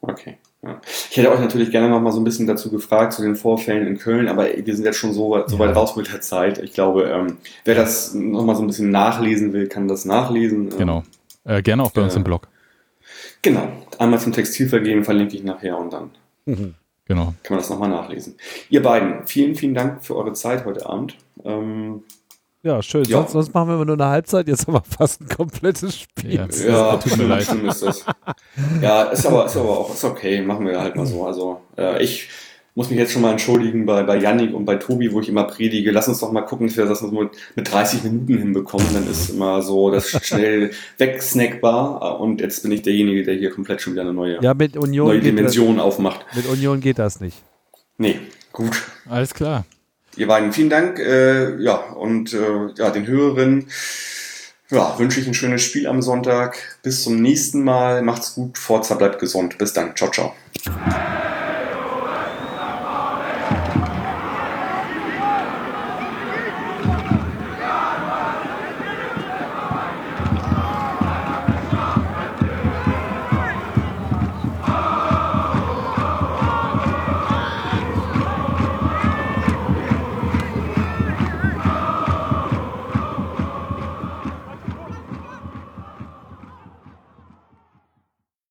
Okay. Ja. Ich hätte euch natürlich gerne noch mal so ein bisschen dazu gefragt, zu den Vorfällen in Köln, aber wir sind jetzt schon so, weit- so weit raus mit der Zeit. Ich glaube, ähm, wer das noch mal so ein bisschen nachlesen will, kann das nachlesen. Ähm, Genau. Äh, gerne auch bei uns Äh, im Blog. Genau. Einmal zum Textilvergehen verlinke ich nachher und dann Genau. kann man das nochmal nachlesen. Ihr beiden, vielen, vielen Dank für eure Zeit heute Abend. Ähm, Ja, schön. Ja. Sonst, sonst machen wir immer nur eine Halbzeit, jetzt haben wir fast ein komplettes Spiel. Ja. ja, tut mir leid. ist das. Ja, ist aber, ist aber auch ist okay, machen wir halt mal so. Also äh, ich muss mich jetzt schon mal entschuldigen bei, bei Yannick und bei Tobi, wo ich immer predige. Lass uns doch mal gucken, dass wir das mit, mit 30 Minuten hinbekommen. Dann ist immer so das schnell wegsnackbar. Und jetzt bin ich derjenige, der hier komplett schon wieder eine neue, Ja, mit Union, neue geht das, Dimension aufmacht. mit Union geht das nicht. Nee, gut. Alles klar. Ihr beiden, vielen Dank. Äh, ja, und äh, ja, den Hörerinnen ja, wünsche ich ein schönes Spiel am Sonntag. Bis zum nächsten Mal. Macht's gut. Forza bleibt gesund. Bis dann. Ciao, ciao.